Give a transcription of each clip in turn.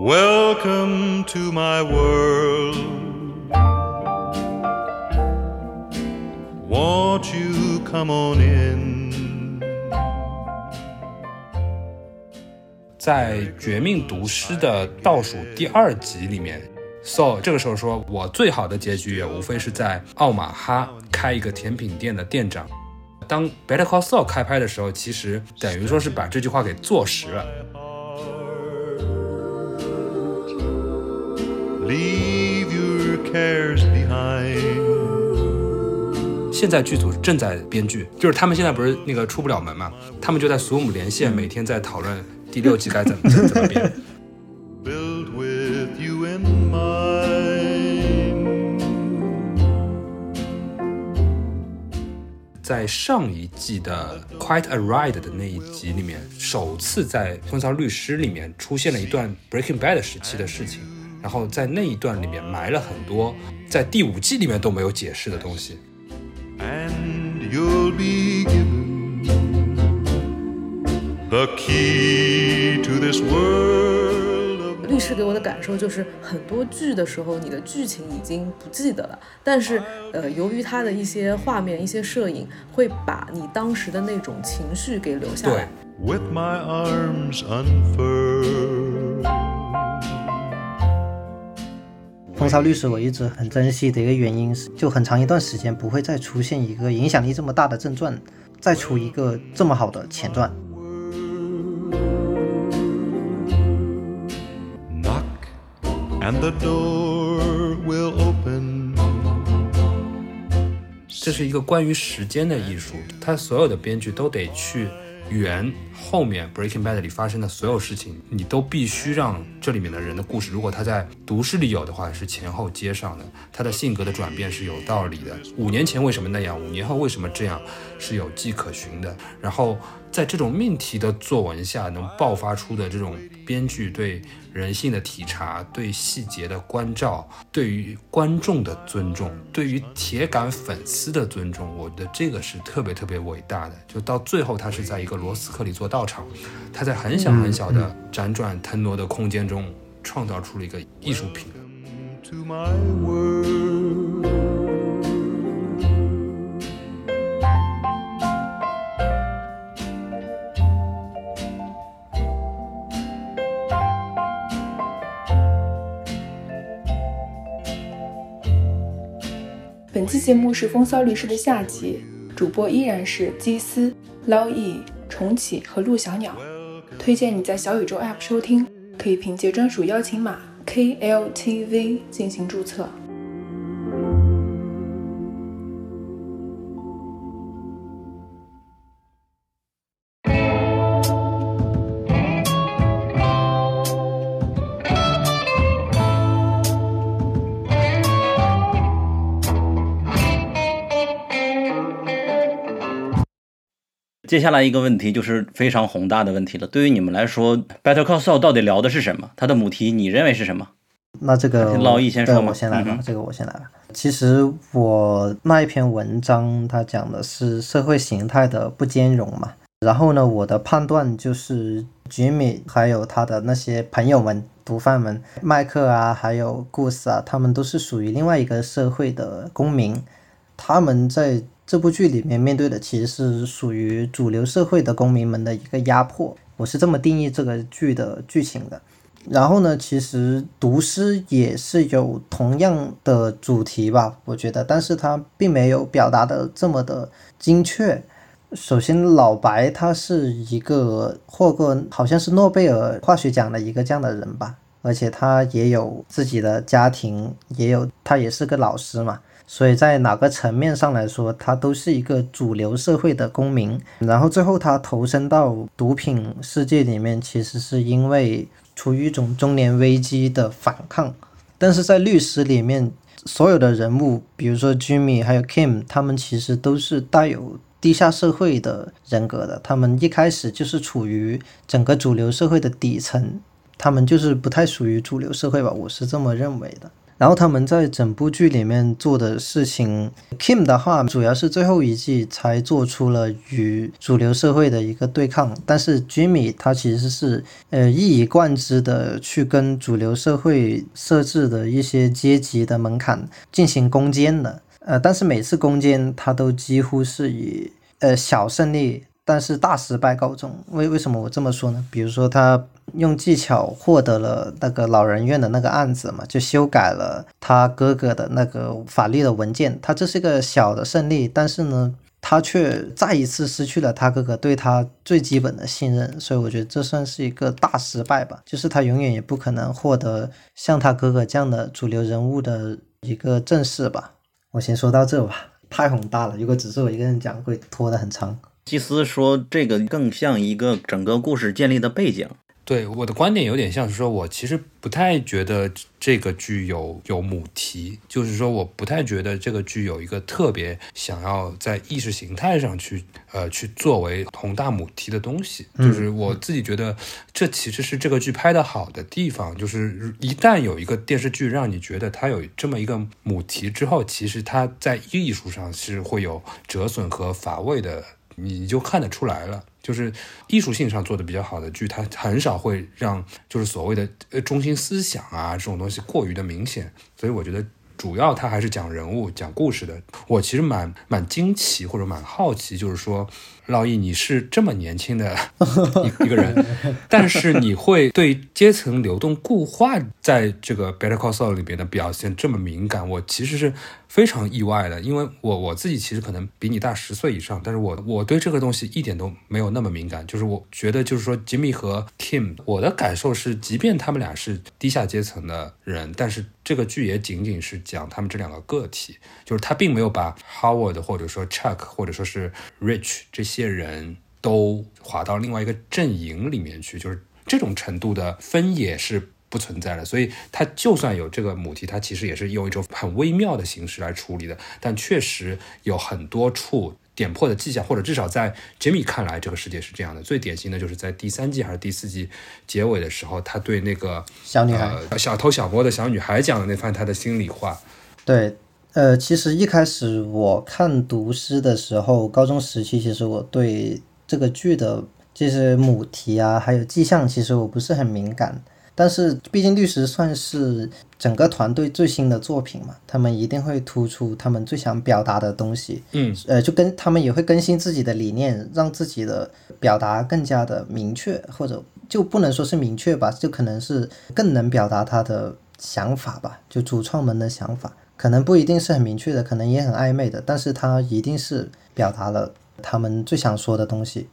Welcome to my world. Won't you come on in? 在《绝命毒师》的倒数第二集里面，So 这个时候说，我最好的结局也无非是在奥马哈开一个甜品店的店长。当《Better Call Saul》开拍的时候，其实等于说是把这句话给坐实了。Leave your cares behind. 现在剧组正在编剧，就是他们现在不是那个出不了门嘛，他们就在 Zoom 连线，每天在讨论第六季该怎么 怎么编。built with you in mind. 在上一季的《Quite a Ride》的那一集里面，首次在《风骚律师》里面出现了一段 Breaking Bad 时期的事情，然后在那一段里面埋了很多在第五季里面都没有解释的东西。and you'll be given the key to this world 律师给我的感受就是，很多剧的时候，你的剧情已经不记得了，但是，呃，由于它的一些画面、一些摄影，会把你当时的那种情绪给留下来。，with my arms unfurled. 风骚律师我一直很珍惜的一个原因是，就很长一段时间不会再出现一个影响力这么大的正传，再出一个这么好的前传。Knock and the door will open. 这是一个关于时间的艺术，它所有的编剧都得去圆后面 Breaking Bad 里发生的所有事情，你都必须让这里面的人的故事，如果他在读诗里有的话，是前后接上的，他的性格的转变是有道理的。五年前为什么那样，五年后为什么这样，是有迹可循的。然后在这种命题的作文下，能爆发出的这种编剧对人性的体察、对细节的关照、对于观众的尊重、对于铁杆粉丝的尊重，我觉得这个是特别特别伟大的。就到最后，他是在一个罗斯克里做道场，他在很小很小的辗转腾挪的空间中，创造出了一个艺术品。To my world.《本期节目是《风骚律师》的下集，主播依然是基斯、捞易、重启和陆小鸟。推荐你在小宇宙 App 收听，可以凭借专属邀请码 KLTV 进行注册。接下来一个问题就是非常宏大的问题了。对于你们来说，《Better Call Saul》到底聊的是什么？它的母题你认为是什么？那这个老易先说嘛我先来吧，嗯这个我先来吧。其实我那一篇文章，它讲的是社会形态的不兼容嘛。然后呢，我的判断就是，Jimmy 还有他的那些朋友们、毒贩们，麦克啊，还有故事啊，他们都是属于另外一个社会的公民。他们在这部剧里面面对的其实是属于主流社会的公民们的一个压迫。我是这么定义这个剧的剧情的。然后呢，其实毒师也是有同样的主题吧，我觉得，但是他并没有表达的这么的精确。首先，老白他是一个获过好像是诺贝尔化学奖的一个这样的人吧，而且他也有自己的家庭，也有他也是个老师嘛，所以在哪个层面上来说，他都是一个主流社会的公民。然后最后他投身到毒品世界里面，其实是因为处于一种中年危机的反抗。但是在律师里面，所有的人物，比如说 Jimmy 还有 Kim，他们其实都是带有地下社会的人格的。他们一开始就是处于整个主流社会的底层，他们就是不太属于主流社会吧，我是这么认为的。然后他们在整部剧里面做的事情，Kim 的话主要是最后一季才做出了与主流社会的一个对抗，但是 Jimmy 他其实是呃一以贯之的去跟主流社会设置的一些阶级的门槛进行攻坚的，呃，但是每次攻坚他都几乎是以呃小胜利。但是大失败告终，为为什么我这么说呢？比如说他用技巧获得了那个老人院的那个案子嘛，就修改了他哥哥的那个法律的文件，他这是个小的胜利，但是呢，他却再一次失去了他哥哥对他最基本的信任，所以我觉得这算是一个大失败吧，就是他永远也不可能获得像他哥哥这样的主流人物的一个正视吧。我先说到这吧，太宏大了，如果只是我一个人讲，会拖得很长。基斯说：“这个更像一个整个故事建立的背景。”对我的观点有点像是说，我其实不太觉得这个剧有有母题，就是说我不太觉得这个剧有一个特别想要在意识形态上去呃去作为宏大母题的东西。就是我自己觉得这其实是这个剧拍的好的地方，就是一旦有一个电视剧让你觉得它有这么一个母题之后，其实它在艺术上是会有折损和乏味的。你就看得出来了，就是艺术性上做的比较好的剧，它很少会让就是所谓的呃中心思想啊这种东西过于的明显，所以我觉得主要它还是讲人物、讲故事的。我其实蛮蛮惊奇或者蛮好奇，就是说。老易，你是这么年轻的一 一个人，但是你会对阶层流动固化在这个 Better Call Saul 里边的表现这么敏感，我其实是非常意外的。因为我我自己其实可能比你大十岁以上，但是我我对这个东西一点都没有那么敏感。就是我觉得，就是说 Jimmy 和 Kim，我的感受是，即便他们俩是低下阶层的人，但是这个剧也仅仅是讲他们这两个个体，就是他并没有把 Howard 或者说 Chuck 或者说是 Rich 这些。人都划到另外一个阵营里面去，就是这种程度的分野是不存在了。所以，他就算有这个母题，他其实也是用一种很微妙的形式来处理的。但确实有很多处点破的迹象，或者至少在杰米看来，这个世界是这样的。最典型的就是在第三季还是第四季结尾的时候，他对那个小女孩、小偷小摸的小女孩讲的那番他的心里话。对。呃，其实一开始我看读诗的时候，高中时期，其实我对这个剧的这些母题啊，还有迹象，其实我不是很敏感。但是毕竟律师算是整个团队最新的作品嘛，他们一定会突出他们最想表达的东西。嗯，呃，就跟他们也会更新自己的理念，让自己的表达更加的明确，或者就不能说是明确吧，就可能是更能表达他的想法吧，就主创们的想法。可能不一定是很明确的，可能也很暧昧的，但是他一定是表达了他们最想说的东西。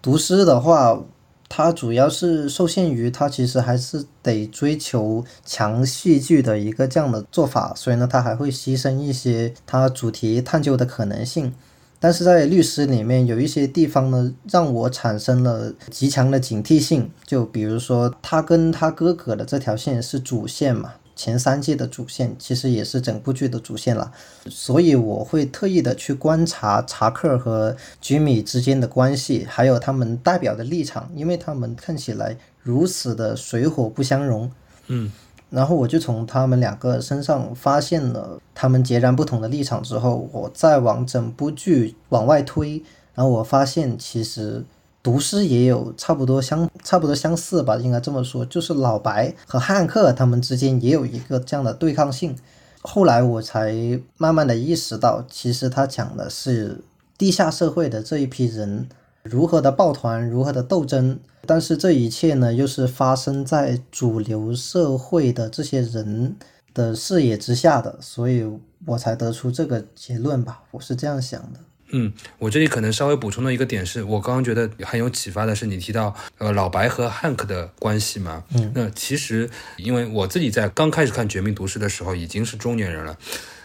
读诗的话，它主要是受限于它其实还是得追求强戏剧的一个这样的做法，所以呢，它还会牺牲一些它主题探究的可能性。但是在律师里面有一些地方呢，让我产生了极强的警惕性，就比如说他跟他哥哥的这条线是主线嘛。前三季的主线其实也是整部剧的主线了，所以我会特意的去观察查克和吉米之间的关系，还有他们代表的立场，因为他们看起来如此的水火不相容。嗯，然后我就从他们两个身上发现了他们截然不同的立场之后，我再往整部剧往外推，然后我发现其实。读诗也有差不多相差不多相似吧，应该这么说，就是老白和汉克他们之间也有一个这样的对抗性。后来我才慢慢的意识到，其实他讲的是地下社会的这一批人如何的抱团，如何的斗争，但是这一切呢，又是发生在主流社会的这些人的视野之下的，所以我才得出这个结论吧，我是这样想的。嗯，我这里可能稍微补充的一个点是，我刚刚觉得很有启发的是，你提到呃老白和汉克的关系嘛。嗯，那其实因为我自己在刚开始看《绝命毒师》的时候已经是中年人了，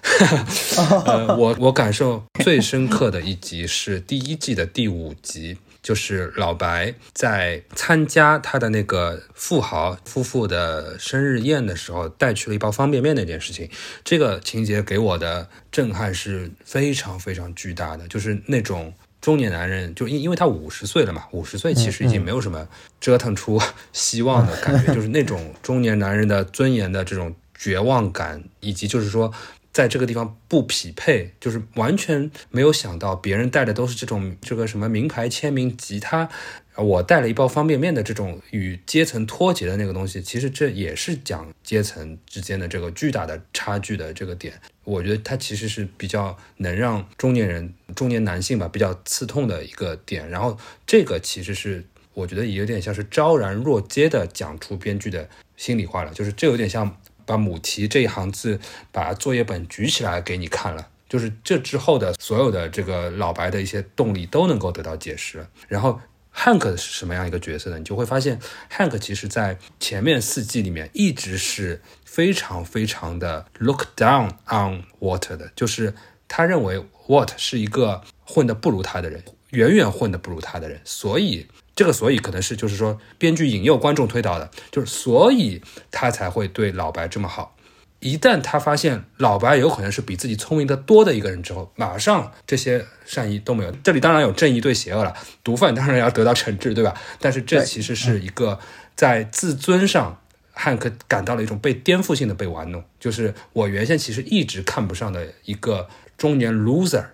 呃，我我感受最深刻的一集是第一季的第五集。就是老白在参加他的那个富豪夫妇的生日宴的时候，带去了一包方便面那件事情，这个情节给我的震撼是非常非常巨大的。就是那种中年男人，就因因为他五十岁了嘛，五十岁其实已经没有什么折腾出希望的感觉，就是那种中年男人的尊严的这种。绝望感，以及就是说。在这个地方不匹配，就是完全没有想到别人带的都是这种这个什么名牌签名吉他，我带了一包方便面的这种与阶层脱节的那个东西，其实这也是讲阶层之间的这个巨大的差距的这个点。我觉得它其实是比较能让中年人、中年男性吧比较刺痛的一个点。然后这个其实是我觉得也有点像是昭然若揭的讲出编剧的心里话了，就是这有点像。把母题这一行字，把作业本举起来给你看了，就是这之后的所有的这个老白的一些动力都能够得到解释。然后汉克是什么样一个角色呢？你就会发现，汉克其实在前面四季里面一直是非常非常的 look down on Water 的，就是他认为 Walt 是一个混得不如他的人，远远混得不如他的人，所以。这个所以可能是就是说，编剧引诱观众推导的，就是所以他才会对老白这么好。一旦他发现老白有可能是比自己聪明的多的一个人之后，马上这些善意都没有。这里当然有正义对邪恶了，毒贩当然要得到惩治，对吧？但是这其实是一个在自尊上，汉克感到了一种被颠覆性的被玩弄。就是我原先其实一直看不上的一个中年 loser，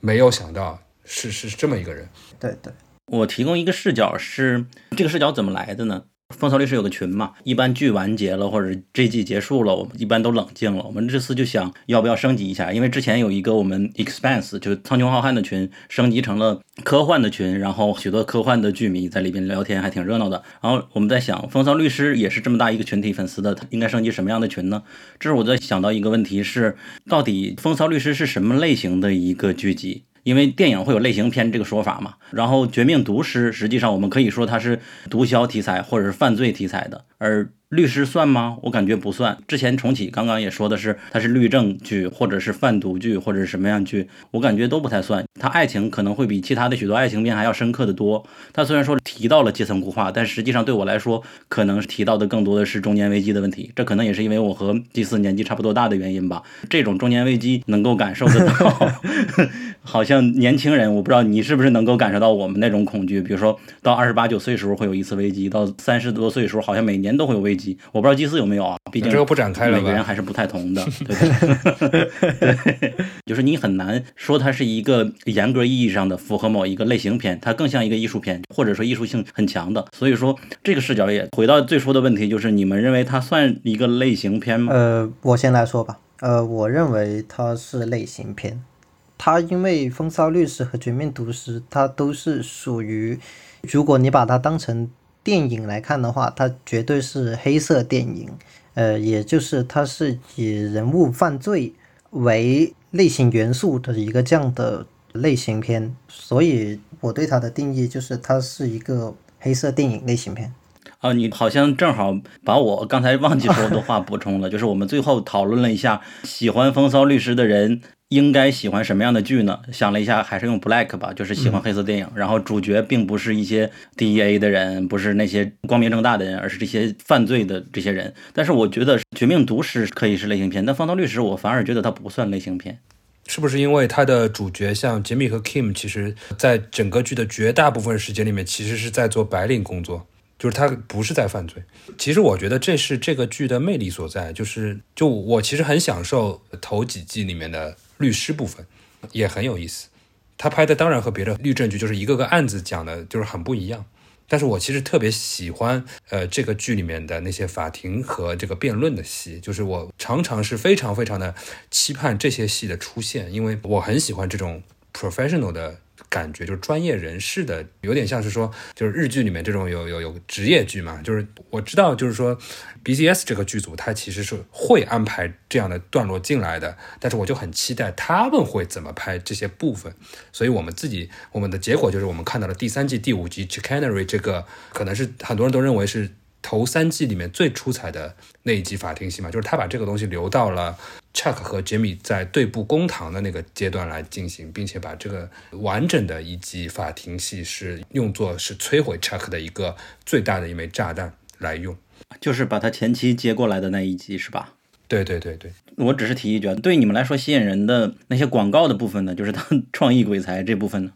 没有想到是是这么一个人。对对。我提供一个视角，是这个视角怎么来的呢？风骚律师有个群嘛，一般剧完结了或者这季结束了，我们一般都冷静了。我们这次就想要不要升级一下，因为之前有一个我们 expanse 就是苍穹浩瀚的群，升级成了科幻的群，然后许多科幻的剧迷在里边聊天，还挺热闹的。然后我们在想，风骚律师也是这么大一个群体粉丝的，他应该升级什么样的群呢？这是我在想到一个问题是，到底风骚律师是什么类型的一个剧集？因为电影会有类型片这个说法嘛，然后《绝命毒师》实际上我们可以说它是毒枭题材或者是犯罪题材的，而。律师算吗？我感觉不算。之前重启刚刚也说的是，它是律政剧，或者是贩毒剧，或者是什么样剧，我感觉都不太算。它爱情可能会比其他的许多爱情片还要深刻的多。它虽然说提到了阶层固化，但实际上对我来说，可能提到的更多的是中年危机的问题。这可能也是因为我和第四年纪差不多大的原因吧。这种中年危机能够感受得到，好像年轻人，我不知道你是不是能够感受到我们那种恐惧。比如说到二十八九岁时候会有一次危机，到三十多岁时候好像每年都会有危机。我不知道祭司有没有啊，毕竟这个不展开了，每个人还是不太同的。对，就是你很难说它是一个严格意义上的符合某一个类型片，它更像一个艺术片，或者说艺术性很强的。所以说这个视角也回到最初的问题，就是你们认为它算一个类型片吗？呃，我先来说吧。呃，我认为它是类型片。它因为《风骚律师》和《绝命毒师》，它都是属于，如果你把它当成。电影来看的话，它绝对是黑色电影，呃，也就是它是以人物犯罪为类型元素的一个这样的类型片，所以我对它的定义就是它是一个黑色电影类型片。啊，你好像正好把我刚才忘记说的话补充了，就是我们最后讨论了一下喜欢《风骚律师》的人。应该喜欢什么样的剧呢？想了一下，还是用 Black 吧，就是喜欢黑色电影。然后主角并不是一些 DEA 的人，不是那些光明正大的人，而是这些犯罪的这些人。但是我觉得《绝命毒师》可以是类型片，但《放刀律师》我反而觉得它不算类型片。是不是因为它的主角像杰米和 Kim，其实在整个剧的绝大部分时间里面，其实是在做白领工作，就是他不是在犯罪。其实我觉得这是这个剧的魅力所在，就是就我其实很享受头几季里面的。律师部分也很有意思，他拍的当然和别的律政剧就是一个个案子讲的，就是很不一样。但是我其实特别喜欢，呃，这个剧里面的那些法庭和这个辩论的戏，就是我常常是非常非常的期盼这些戏的出现，因为我很喜欢这种 professional 的。感觉就是专业人士的，有点像是说，就是日剧里面这种有有有职业剧嘛。就是我知道，就是说，BCS 这个剧组它其实是会安排这样的段落进来的，但是我就很期待他们会怎么拍这些部分。所以我们自己我们的结果就是我们看到了第三季第五集 Chicanery 这个，可能是很多人都认为是。头三季里面最出彩的那一集法庭戏嘛，就是他把这个东西留到了 Chuck 和杰米在对簿公堂的那个阶段来进行，并且把这个完整的一集法庭戏是用作是摧毁 Chuck 的一个最大的一枚炸弹来用，就是把他前期接过来的那一集是吧？对对对对，我只是提一句，对你们来说吸引人的那些广告的部分呢，就是他 创意鬼才这部分呢？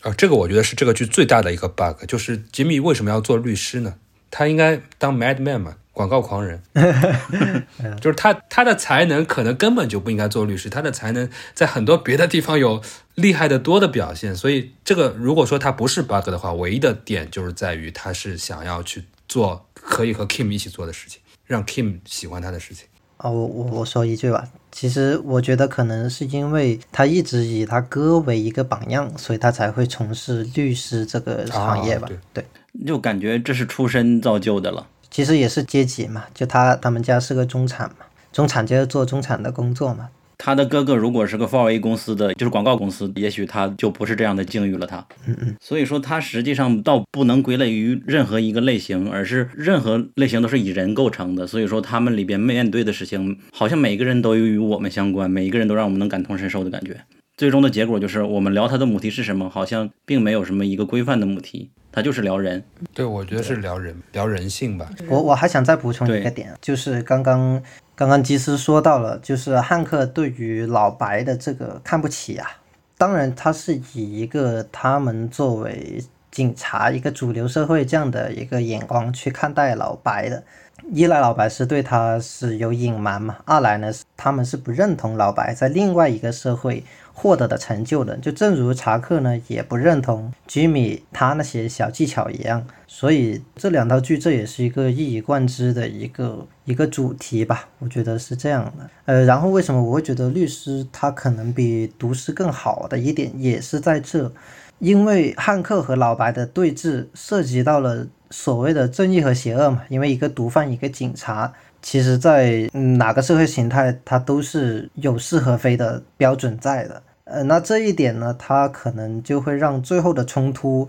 啊，这个我觉得是这个剧最大的一个 bug，就是杰米为什么要做律师呢？他应该当 madman 嘛？广告狂人，就是他他的才能可能根本就不应该做律师，他的才能在很多别的地方有厉害的多的表现，所以这个如果说他不是 bug 的话，唯一的点就是在于他是想要去做可以和 Kim 一起做的事情，让 Kim 喜欢他的事情。啊，我我我说一句吧，其实我觉得可能是因为他一直以他哥为一个榜样，所以他才会从事律师这个行业吧。啊对，就感觉这是出身造就的了。其实也是阶级嘛，就他他们家是个中产嘛，中产就是做中产的工作嘛。他的哥哥如果是个 4A 公司的，就是广告公司，也许他就不是这样的境遇了。他，嗯嗯，所以说他实际上倒不能归类于任何一个类型，而是任何类型都是以人构成的。所以说他们里边面对的事情，好像每个人都与我们相关，每一个人都让我们能感同身受的感觉。最终的结果就是，我们聊他的母题是什么，好像并没有什么一个规范的母题，他就是聊人。对，我觉得是聊人聊人性吧。我我还想再补充一个点，就是刚刚刚刚基斯说到了，就是汉克对于老白的这个看不起啊。当然，他是以一个他们作为警察一个主流社会这样的一个眼光去看待老白的。一来老白是对他是有隐瞒嘛，二来呢，他们是不认同老白在另外一个社会获得的成就的，就正如查克呢也不认同吉米他那些小技巧一样，所以这两套剧这也是一个一以贯之的一个一个主题吧，我觉得是这样的。呃，然后为什么我会觉得律师他可能比毒师更好的一点也是在这，因为汉克和老白的对峙涉及到了所谓的正义和邪恶嘛，因为一个毒贩，一个警察。其实在，哪个社会形态，它都是有是和非的标准在的。呃，那这一点呢，它可能就会让最后的冲突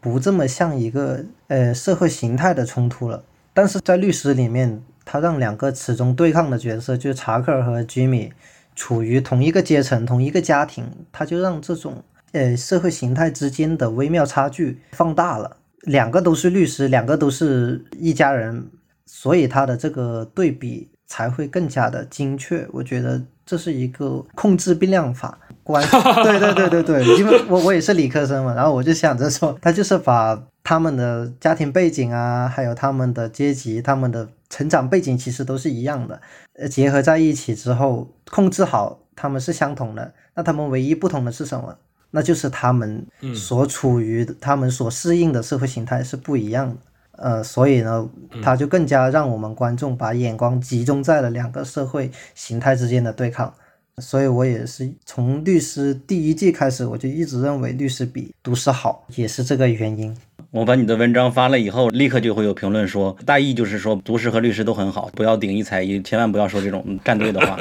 不这么像一个呃社会形态的冲突了。但是在律师里面，他让两个始终对抗的角色，就查克尔和吉米，处于同一个阶层、同一个家庭，他就让这种呃社会形态之间的微妙差距放大了。两个都是律师，两个都是一家人，所以他的这个对比才会更加的精确。我觉得这是一个控制变量法关 系。对对对对对，因为我我也是理科生嘛，然后我就想着说，他就是把他们的家庭背景啊，还有他们的阶级、他们的成长背景其实都是一样的，呃，结合在一起之后，控制好他们是相同的。那他们唯一不同的是什么？那就是他们所处于、他们所适应的社会形态是不一样的。呃，所以呢，他就更加让我们观众把眼光集中在了两个社会形态之间的对抗。所以我也是从律师第一季开始，我就一直认为律师比读师好，也是这个原因。我把你的文章发了以后，立刻就会有评论说，大意就是说，毒师和律师都很好，不要顶一踩一，千万不要说这种站队的话。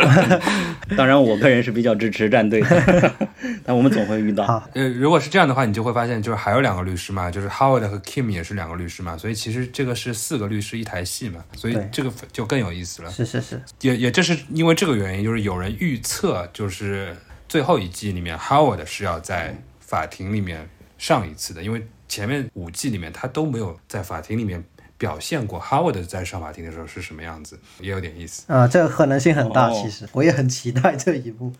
当然，我个人是比较支持站队的，但我们总会遇到。呃，如果是这样的话，你就会发现，就是还有两个律师嘛，就是 Howard 和 Kim 也是两个律师嘛，所以其实这个是四个律师一台戏嘛，所以这个就更有意思了。是是是，也也正是因为这个原因，就是有人预测，就是最后一季里面 Howard 是要在法庭里面上一次的，因为前面五季里面他都没有在法庭里面表现过 Howard 在上法庭的时候是什么样子，也有点意思。啊、这个可能性很大。哦其实我也很期待这一步。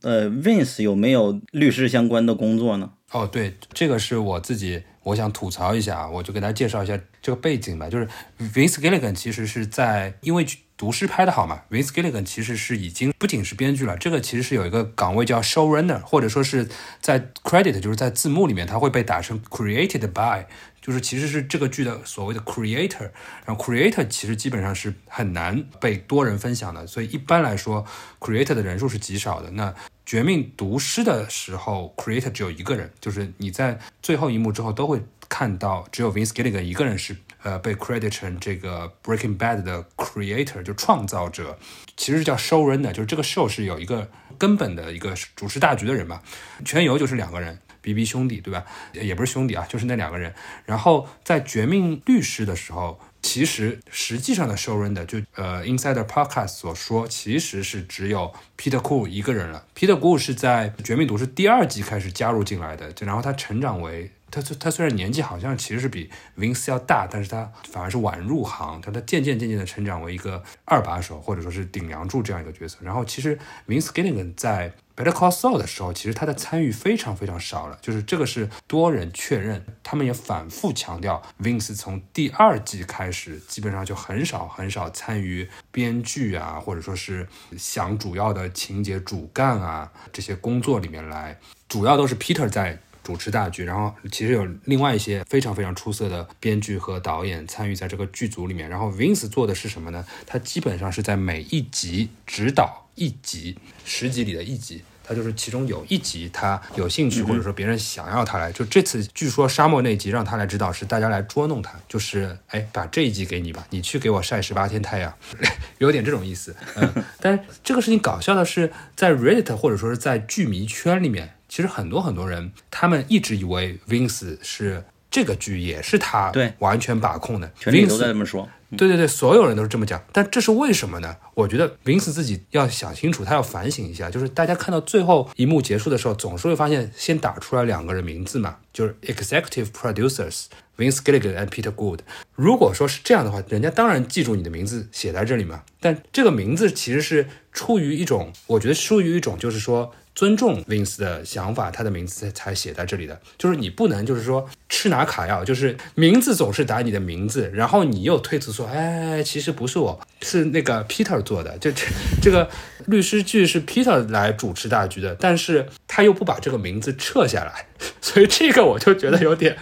呃，Vince 有没有律师相关的工作呢？哦，对，这个是我自己我想吐槽一下啊，我就给大家介绍一下这个背景吧。就是 Vince Gilligan 其实是在因为毒师拍的好嘛，Vince Gilligan 其实是已经不仅是编剧了，这个其实是有一个岗位叫 showrunner，或者说是在 credit 就是在字幕里面它会被打成 created by，就是其实是这个剧的所谓的 creator。然后 creator 其实基本上是很难被多人分享的，所以一般来说 creator 的人数是极少的。那绝命毒师的时候，creator 只有一个人，就是你在最后一幕之后都会看到，只有 Vince Gilligan 一个人是呃被 credit 成这个 Breaking Bad 的 creator，就创造者，其实是叫 showrunner，就是这个 show 是有一个根本的一个主持大局的人嘛。全游就是两个人。B B 兄弟对吧？也不是兄弟啊，就是那两个人。然后在《绝命律师》的时候，其实实际上的 showrunner 就呃 Insider Podcast 所说，其实是只有 Peter Cool 一个人了。Peter Cool 是在《绝命毒师》第二季开始加入进来的，就然后他成长为他虽他虽然年纪好像其实是比 Vince 要大，但是他反而是晚入行，他他渐渐渐渐的成长为一个二把手或者说是顶梁柱这样一个角色。然后其实 Vince Gilligan 在 Better Call Saul 的时候，其实他的参与非常非常少了，就是这个是多人确认，他们也反复强调，Vince 从第二季开始，基本上就很少很少参与编剧啊，或者说是想主要的情节主干啊这些工作里面来，主要都是 Peter 在。主持大局，然后其实有另外一些非常非常出色的编剧和导演参与在这个剧组里面。然后 Vince 做的是什么呢？他基本上是在每一集指导一集，十集里的一集，他就是其中有一集他有兴趣，或者说别人想要他来。就这次据说沙漠那集让他来指导，是大家来捉弄他，就是哎，把这一集给你吧，你去给我晒十八天太阳，有点这种意思。嗯，但这个事情搞笑的是，在 Reddit 或者说是在剧迷圈里面。其实很多很多人，他们一直以为 Vince 是这个剧也是他对完全把控的，全里都在这么说。对对对，所有人都是这么讲。但这是为什么呢？我觉得 Vince 自己要想清楚，他要反省一下。就是大家看到最后一幕结束的时候，总是会发现先打出来两个人名字嘛，就是 Executive Producers Vince Gilligan and Peter Good。如果说是这样的话，人家当然记住你的名字写在这里嘛。但这个名字其实是出于一种，我觉得出于一种就是说。尊重 Vince 的想法，他的名字才写在这里的。就是你不能，就是说吃拿卡要，就是名字总是打你的名字，然后你又推辞说，哎，其实不是我，是那个 Peter 做的。就这这个律师剧是 Peter 来主持大局的，但是他又不把这个名字撤下来，所以这个我就觉得有点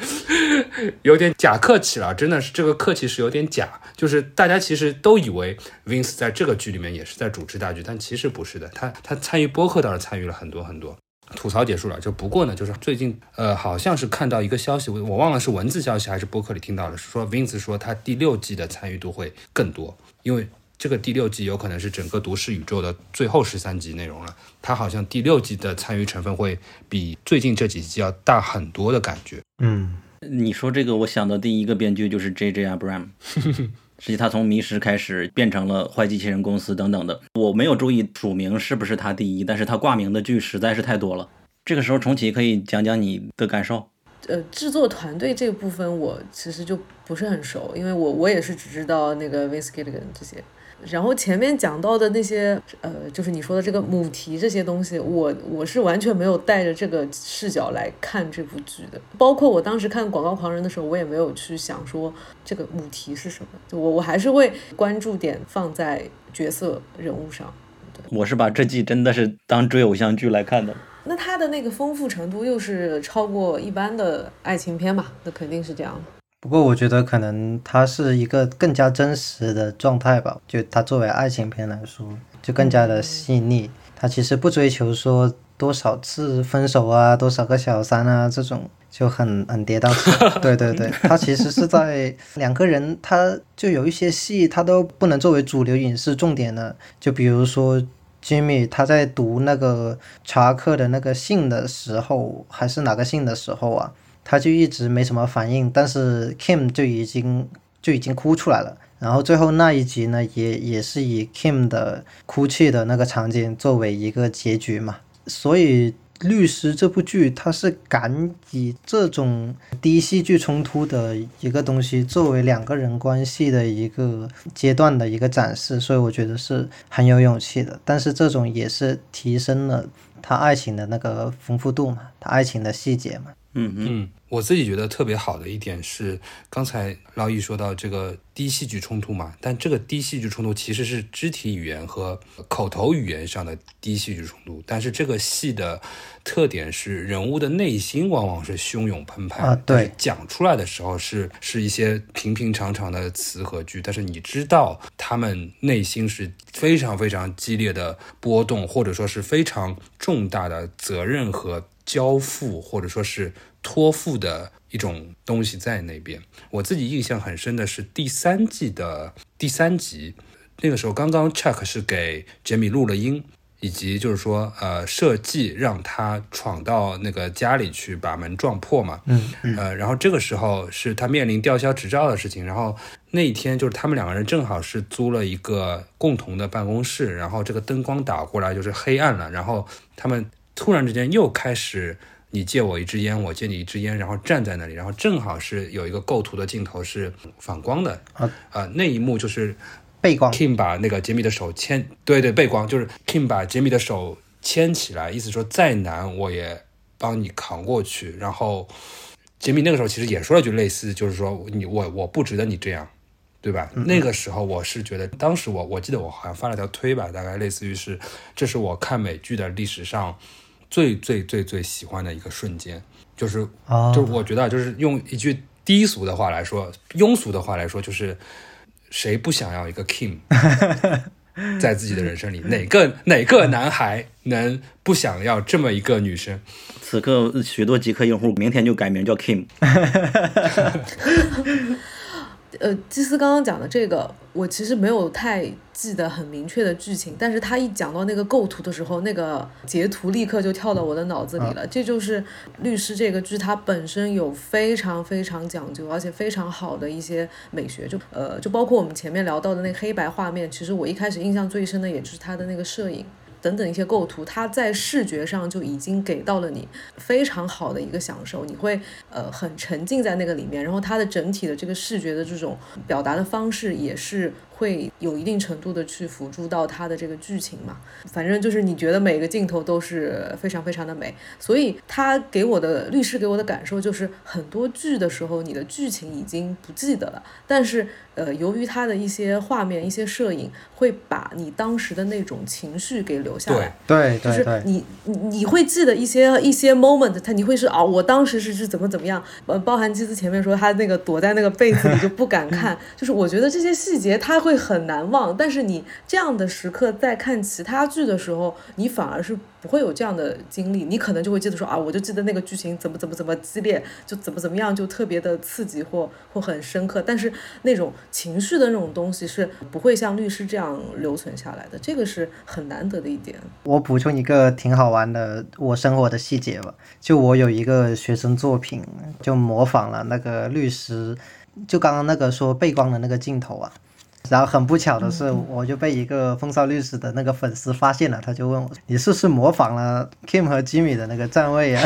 有点假客气了。真的是这个客气是有点假，就是大家其实都以为 Vince 在这个剧里面也是在主持大局，但其实不是的。他他参与播客倒是参与了。很多很多，吐槽结束了。就不过呢，就是最近呃，好像是看到一个消息，我我忘了是文字消息还是播客里听到的，是说 Vince 说他第六季的参与度会更多，因为这个第六季有可能是整个都市宇宙的最后十三集内容了。他好像第六季的参与成分会比最近这几季要大很多的感觉。嗯，你说这个，我想到第一个编剧就是 J J Abrams。实际他从迷失开始变成了坏机器人公司等等的，我没有注意署名是不是他第一，但是他挂名的剧实在是太多了。这个时候重启可以讲讲你的感受。呃，制作团队这个部分我其实就不是很熟，因为我我也是只知道那个 Vince Gilligan 这些。然后前面讲到的那些，呃，就是你说的这个母题这些东西，我我是完全没有带着这个视角来看这部剧的。包括我当时看《广告狂人》的时候，我也没有去想说这个母题是什么。我我还是会关注点放在角色人物上。我是把这季真的是当追偶像剧来看的。那它的那个丰富程度又是超过一般的爱情片嘛？那肯定是这样。不过我觉得可能它是一个更加真实的状态吧，就它作为爱情片来说，就更加的细腻。它其实不追求说多少次分手啊，多少个小三啊这种，就很很跌宕。对对对，它其实是在两个人，他就有一些戏，他都不能作为主流影视重点的。就比如说 Jimmy 他在读那个查克的那个信的时候，还是哪个信的时候啊？他就一直没什么反应，但是 Kim 就已经就已经哭出来了。然后最后那一集呢，也也是以 Kim 的哭泣的那个场景作为一个结局嘛。所以律师这部剧，它是敢以这种低戏剧冲突的一个东西作为两个人关系的一个阶段的一个展示，所以我觉得是很有勇气的。但是这种也是提升了他爱情的那个丰富度嘛，他爱情的细节嘛。嗯嗯。我自己觉得特别好的一点是，刚才老易说到这个低戏剧冲突嘛，但这个低戏剧冲突其实是肢体语言和口头语言上的低戏剧冲突。但是这个戏的特点是人物的内心往往是汹涌澎湃啊，对，讲出来的时候是是一些平平常常的词和句，但是你知道他们内心是非常非常激烈的波动，或者说是非常重大的责任和交付，或者说是。托付的一种东西在那边。我自己印象很深的是第三季的第三集，那个时候刚刚 Chuck 是给杰米录了音，以及就是说呃设计让他闯到那个家里去把门撞破嘛。嗯呃，然后这个时候是他面临吊销执照的事情。然后那一天就是他们两个人正好是租了一个共同的办公室，然后这个灯光打过来就是黑暗了，然后他们突然之间又开始。你借我一支烟，我借你一支烟，然后站在那里，然后正好是有一个构图的镜头是反光的啊啊，那一幕就是背光，Kim 把那个杰米的手牵，对对，背光就是 Kim 把杰米的手牵起来，意思说再难我也帮你扛过去。然后杰米那个时候其实也说了句类似，就是说你我我不值得你这样，对吧？那个时候我是觉得，当时我我记得我好像发了条推吧，大概类似于是，这是我看美剧的历史上最最最最喜欢的一个瞬间，就是哦就是我觉得就是用一句低俗的话来说，庸俗的话来说，就是谁不想要一个 Kim 在自己的人生里？哪个哪个男孩能不想要这么一个女生？此刻许多极客用户明天就改名叫 Kim。呃，基斯刚刚讲的这个，我其实没有太记得很明确的剧情，但是他一讲到那个构图的时候，那个截图立刻就跳到我的脑子里了。这就是律师这个剧，它本身有非常非常讲究，而且非常好的一些美学，就呃，就包括我们前面聊到的那个黑白画面，其实我一开始印象最深的也就是他的那个摄影。等等一些构图，它在视觉上就已经给到了你非常好的一个享受，你会呃很沉浸在那个里面，然后它的整体的这个视觉的这种表达的方式也是会有一定程度的去辅助到它的这个剧情嘛。反正就是你觉得每个镜头都是非常非常的美，所以他给我的律师给我的感受就是很多剧的时候你的剧情已经不记得了，但是呃由于他的一些画面、一些摄影会把你当时的那种情绪给留下来。就是对对对，你你你会记得一些一些 moment，他你会是哦，我当时是是怎么怎么样，呃，包含基斯前面说他那个躲在那个被子里就不敢看，就是我觉得这些细节他会会很难忘，但是你这样的时刻在看其他剧的时候，你反而是不会有这样的经历，你可能就会记得说啊，我就记得那个剧情怎么怎么怎么激烈，就怎么怎么样，就特别的刺激或或很深刻，但是那种情绪的那种东西是不会像律师这样留存下来的，这个是很难得的一点。我补充一个挺好玩的我生活的细节吧，就我有一个学生作品，就模仿了那个律师，就刚刚那个说背光的那个镜头啊。然后很不巧的是，我就被一个风骚律师的那个粉丝发现了，他就问我：“你是不是模仿了 Kim 和 Jimmy 的那个站位啊？”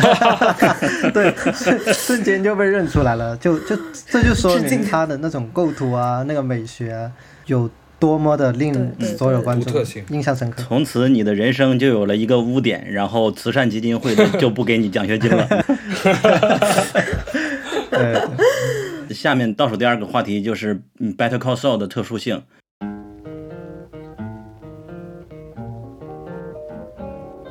对，瞬瞬间就被认出来了，就就这就说致敬明他的那种构图啊，那个美学啊，有多么的令所有观众印象深刻。从此你的人生就有了一个污点，然后慈善基金会就不给你奖学金了。对。下面倒数第二个话题就是 Better Call Saul 的特殊性。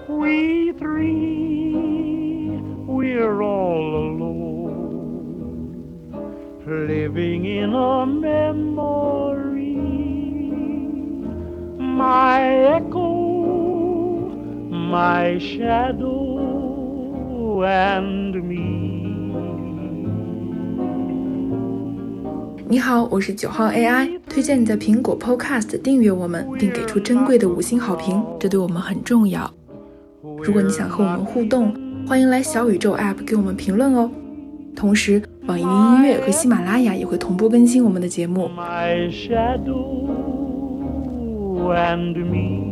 We three, we're all alone, living in a memory. My echo, my shadow, and me. 你好，我是九号 AI，推荐你在苹果 Podcast 订阅我们，并给出珍贵的五星好评，这对我们很重要。如果你想和我们互动，欢迎来小宇宙 App 给我们评论哦。同时，网易云音乐和喜马拉雅也会同步更新我们的节目。my shadow and me.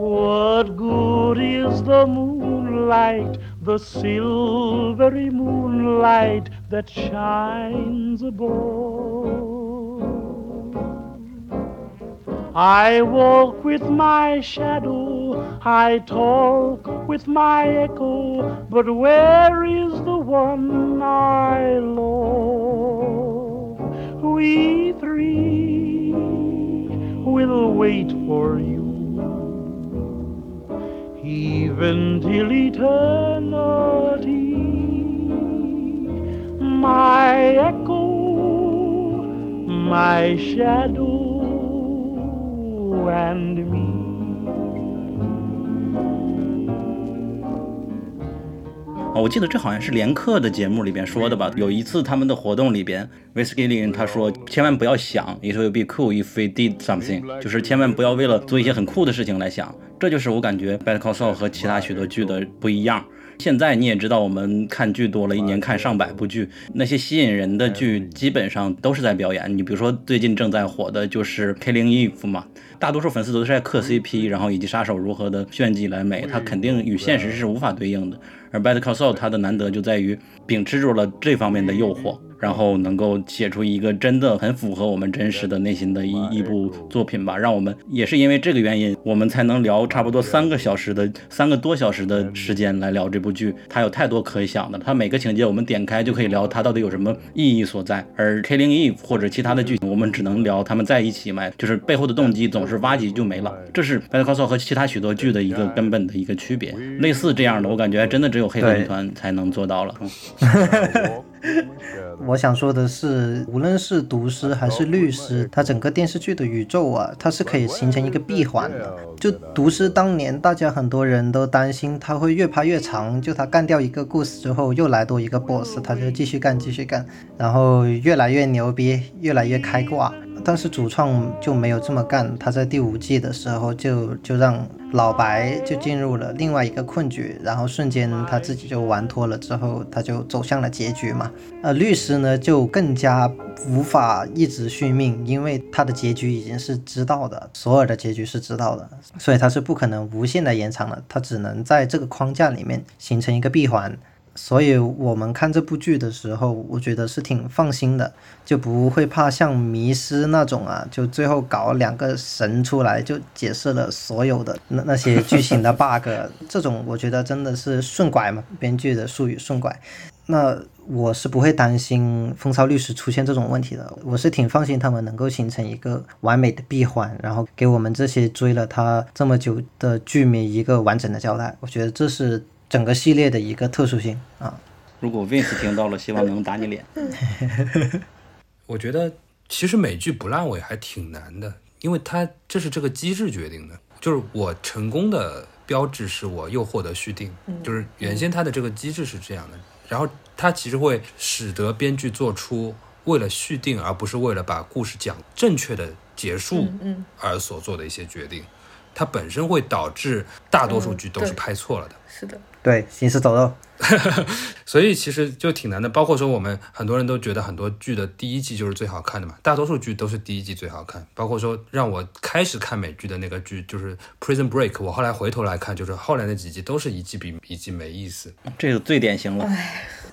What good is the moonlight, the silvery moonlight that shines above? I walk with my shadow, I talk with my echo, but where is the one I love? We three will wait for you, even till eternity. My echo, my shadow, and me. 我记得这好像是连克的节目里边说的吧。有一次他们的活动里边，Whisky Lin 他说千万不要想，it will be cool if we did something，就是千万不要为了做一些很酷的事情来想。这就是我感觉 Better Call Saul 和其他许多剧的不一样。现在你也知道，我们看剧多了，一年看上百部剧，那些吸引人的剧基本上都是在表演。你比如说最近正在火的就是《Killing Eve》嘛，大多数粉丝都是在磕 CP，然后以及杀手如何的炫技来美，它肯定与现实是无法对应的。而 Better Call Saul 它的难得就在于秉持住了这方面的诱惑。然后能够写出一个真的很符合我们真实的内心的一一部作品吧，让我们也是因为这个原因，我们才能聊差不多三个小时的三个多小时的时间来聊这部剧。它有太多可以想的，它每个情节我们点开就可以聊它到底有什么意义所在。而 Killing Eve 或者其他的剧情，我们只能聊他们在一起嘛，就是背后的动机总是挖几就没了。这是 Better Call Saul 和其他许多剧的一个根本的一个区别。类似这样的，我感觉真的只有黑客集团才能做到了。我想说的是，无论是毒师还是律师，它整个电视剧的宇宙啊，它是可以形成一个闭环的。就毒师当年，大家很多人都担心他会越拍越长，就他干掉一个故事之后，又来多一个 boss，他就继续干继续干，然后越来越牛逼，越来越开挂。但是主创就没有这么干，他在第五季的时候就就让老白就进入了另外一个困局，然后瞬间他自己就玩脱了，之后他就走向了结局嘛。呃，律师呢就更加无法一直续命，因为他的结局已经是知道的，索尔的结局是知道的，所以他是不可能无限的延长的，他只能在这个框架里面形成一个闭环。所以我们看这部剧的时候，我觉得是挺放心的，就不会怕像迷失那种啊，就最后搞两个神出来就解释了所有的那那些剧情的 bug，这种我觉得真的是顺拐嘛，编剧的术语顺拐。那我是不会担心风骚律师出现这种问题的，我是挺放心他们能够形成一个完美的闭环，然后给我们这些追了他这么久的剧迷一个完整的交代。我觉得这是。整个系列的一个特殊性啊！如果 Vince 听到了，希望能打你脸。我觉得其实美剧不烂尾还挺难的，因为它这是这个机制决定的。就是我成功的标志是我又获得续订，就是原先它的这个机制是这样的。然后它其实会使得编剧做出为了续订而不是为了把故事讲正确的结束而所做的一些决定。它本身会导致大多数剧都是拍错了的。是的。对，行尸走肉，所以其实就挺难的。包括说我们很多人都觉得很多剧的第一季就是最好看的嘛，大多数剧都是第一季最好看。包括说让我开始看美剧的那个剧就是《Prison Break》，我后来回头来看，就是后来那几季都是一季比一季没意思。这个最典型了。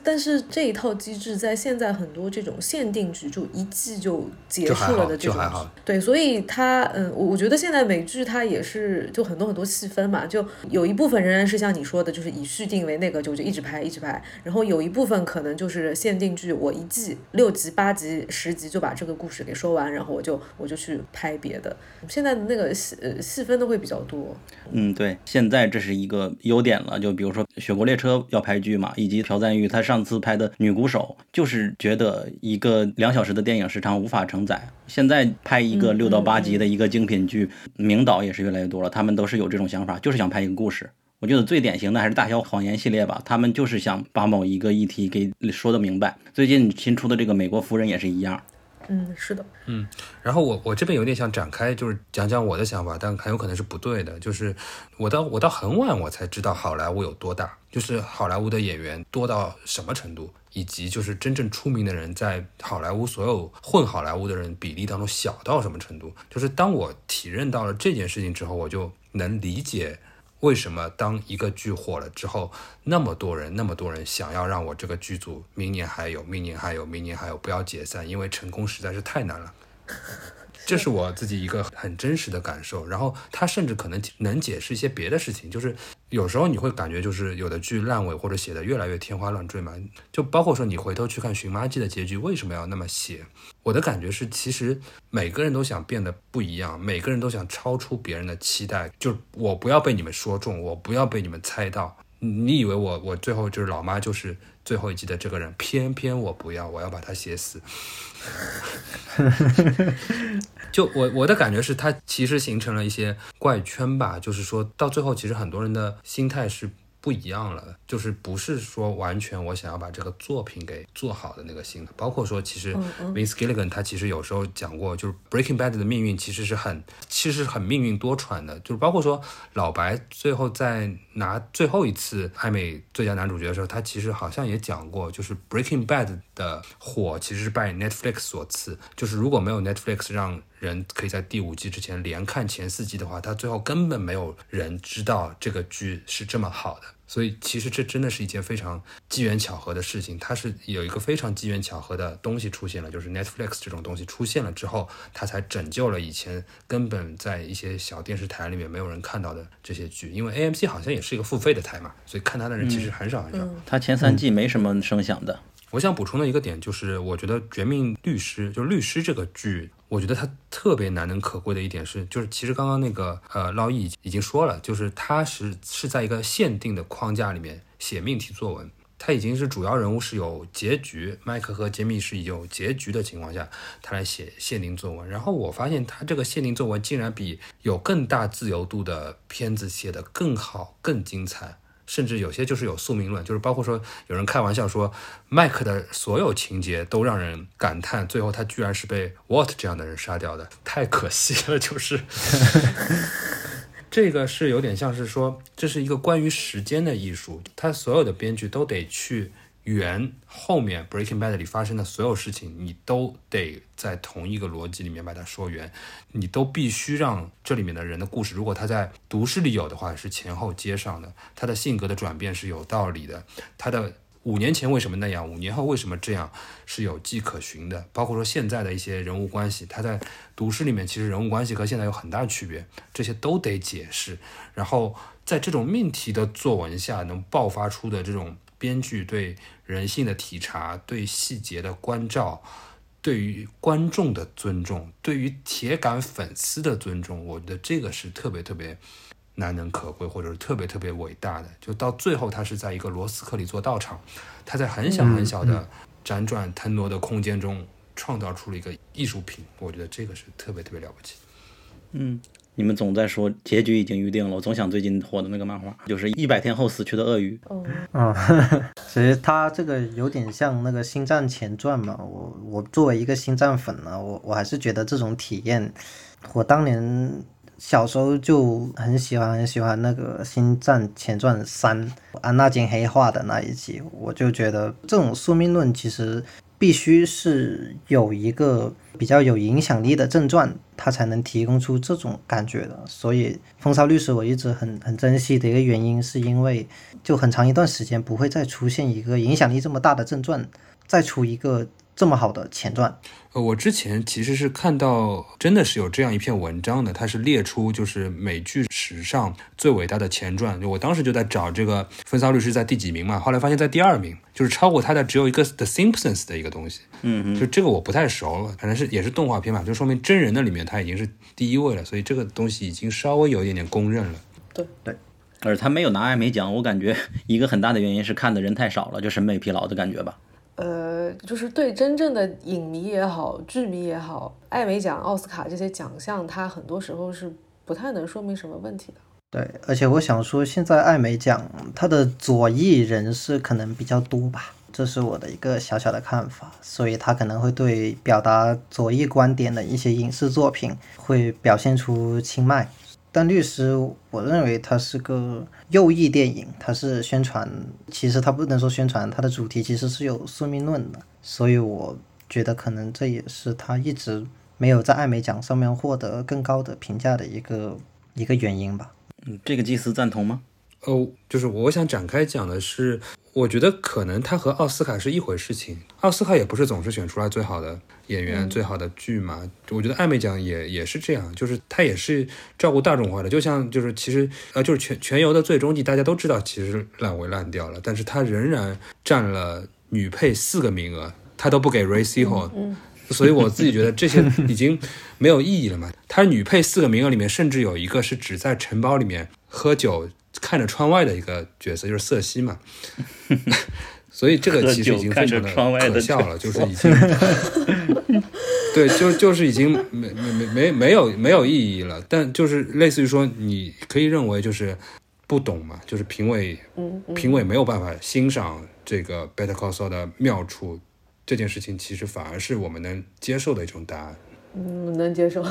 但是这一套机制在现在很多这种限定剧就一季就结束了的这种，对，所以它嗯，我我觉得现在美剧它也是就很多很多细分嘛，就有一部分仍然是像你说的，就是以续订为那个，就就一直拍一直拍，然后有一部分可能就是限定剧，我一季六集八集十集就把这个故事给说完，然后我就我就去拍别的。现在的那个细呃细分的会比较多。嗯，对，现在这是一个优点了，就比如说《雪国列车》要拍剧嘛，以及朴赞玉他上。上次拍的女鼓手就是觉得一个两小时的电影时长无法承载，现在拍一个六到八集的一个精品剧，名导也是越来越多了，他们都是有这种想法，就是想拍一个故事。我觉得最典型的还是《大小谎言》系列吧，他们就是想把某一个议题给说的明白。最近新出的这个《美国夫人》也是一样。嗯，是的，嗯，然后我我这边有点想展开，就是讲讲我的想法，但很有可能是不对的。就是我到我到很晚我才知道好莱坞有多大，就是好莱坞的演员多到什么程度，以及就是真正出名的人在好莱坞所有混好莱坞的人比例当中小到什么程度。就是当我体认到了这件事情之后，我就能理解。为什么当一个剧火了之后，那么多人，那么多人想要让我这个剧组明年还有，明年还有，明年还有，不要解散，因为成功实在是太难了。这是我自己一个很真实的感受，然后他甚至可能能解释一些别的事情，就是有时候你会感觉就是有的剧烂尾或者写的越来越天花乱坠嘛，就包括说你回头去看《寻妈记》的结局为什么要那么写，我的感觉是其实每个人都想变得不一样，每个人都想超出别人的期待，就我不要被你们说中，我不要被你们猜到，你以为我我最后就是老妈就是最后一集的这个人，偏偏我不要，我要把他写死。就我我的感觉是，他其实形成了一些怪圈吧。就是说到最后，其实很多人的心态是。不一样了，就是不是说完全我想要把这个作品给做好的那个心，包括说其实 Vince Gilligan 他其实有时候讲过，就是 Breaking Bad 的命运其实是很其实很命运多舛的，就是包括说老白最后在拿最后一次艾美最佳男主角的时候，他其实好像也讲过，就是 Breaking Bad 的火其实是拜 Netflix 所赐，就是如果没有 Netflix 让人可以在第五季之前连看前四季的话，他最后根本没有人知道这个剧是这么好的。所以其实这真的是一件非常机缘巧合的事情，它是有一个非常机缘巧合的东西出现了，就是 Netflix 这种东西出现了之后，它才拯救了以前根本在一些小电视台里面没有人看到的这些剧，因为 AMC 好像也是一个付费的台嘛，所以看它的人其实很少很少。它前三季没什么声响的。我想补充的一个点就是，我觉得《绝命律师》就律师这个剧，我觉得它特别难能可贵的一点是，就是其实刚刚那个呃捞毅已经说了，就是他是是在一个限定的框架里面写命题作文，他已经是主要人物是有结局，麦克和杰米是有结局的情况下，他来写限定作文。然后我发现他这个限定作文竟然比有更大自由度的片子写的更好、更精彩。甚至有些就是有宿命论，就是包括说有人开玩笑说，麦克的所有情节都让人感叹，最后他居然是被 What 这样的人杀掉的，太可惜了。就是 这个是有点像是说，这是一个关于时间的艺术，他所有的编剧都得去。圆后面 Breaking Bad 里发生的所有事情，你都得在同一个逻辑里面把它说圆，你都必须让这里面的人的故事，如果他在读诗里有的话，是前后接上的，他的性格的转变是有道理的，他的五年前为什么那样，五年后为什么这样，是有迹可循的。包括说现在的一些人物关系，他在读诗里面其实人物关系和现在有很大区别，这些都得解释。然后在这种命题的作文下，能爆发出的这种。编剧对人性的体察，对细节的关照，对于观众的尊重，对于铁杆粉丝的尊重，我觉得这个是特别特别难能可贵，或者是特别特别伟大的。就到最后，他是在一个罗斯克里做道场，他在很小很小的辗转腾挪的空间中创造出了一个艺术品，我觉得这个是特别特别了不起。嗯。你们总在说结局已经预定了，我总想最近火的那个漫画，就是一百天后死去的鳄鱼。哦，嗯，其实它这个有点像那个星战前传嘛。我我作为一个星战粉呢，我我还是觉得这种体验，我当年小时候就很喜欢很喜欢那个星战前传三安娜金黑化的那一集，我就觉得这种宿命论其实。必须是有一个比较有影响力的正传，他才能提供出这种感觉的。所以《风骚律师》我一直很很珍惜的一个原因，是因为就很长一段时间不会再出现一个影响力这么大的正传，再出一个。这么好的前传，呃，我之前其实是看到真的是有这样一篇文章的，它是列出就是美剧史上最伟大的前传。就我当时就在找这个《风骚律师》在第几名嘛，后来发现在第二名，就是超过它的只有一个《The Simpsons》的一个东西。嗯嗯，就这个我不太熟了，反正是也是动画片嘛，就说明真人的里面它已经是第一位了，所以这个东西已经稍微有一点点公认了。对对，而他没有拿艾美奖，我感觉一个很大的原因是看的人太少了，就审美疲劳的感觉吧。呃，就是对真正的影迷也好，剧迷也好，艾美奖、奥斯卡这些奖项，它很多时候是不太能说明什么问题的。对，而且我想说，现在艾美奖它的左翼人士可能比较多吧，这是我的一个小小的看法，所以他可能会对表达左翼观点的一些影视作品会表现出青睐。但律师，我认为它是个右翼电影，它是宣传，其实它不能说宣传，它的主题其实是有宿命论的，所以我觉得可能这也是他一直没有在艾美奖上面获得更高的评价的一个一个原因吧。嗯，这个祭司赞同吗？哦，就是我想展开讲的是。我觉得可能它和奥斯卡是一回事情，奥斯卡也不是总是选出来最好的演员、最好的剧嘛。我觉得艾美奖也也是这样，就是它也是照顾大众化的。就像就是其实呃就是全全游的最终季，大家都知道其实烂尾烂掉了，但是它仍然占了女配四个名额，它都不给 Ray s e h o 嗯,嗯 所以我自己觉得这些已经没有意义了嘛。他女配四个名额里面，甚至有一个是只在城堡里面喝酒。看着窗外的一个角色就是瑟西嘛，所以这个其实已经非常的可笑了，就是已经，对，就就是已经没没没没没有没有意义了。但就是类似于说，你可以认为就是不懂嘛，就是评委，评委没有办法欣赏这个 Better Call Saul 的妙处，这件事情其实反而是我们能接受的一种答案。嗯，能接受。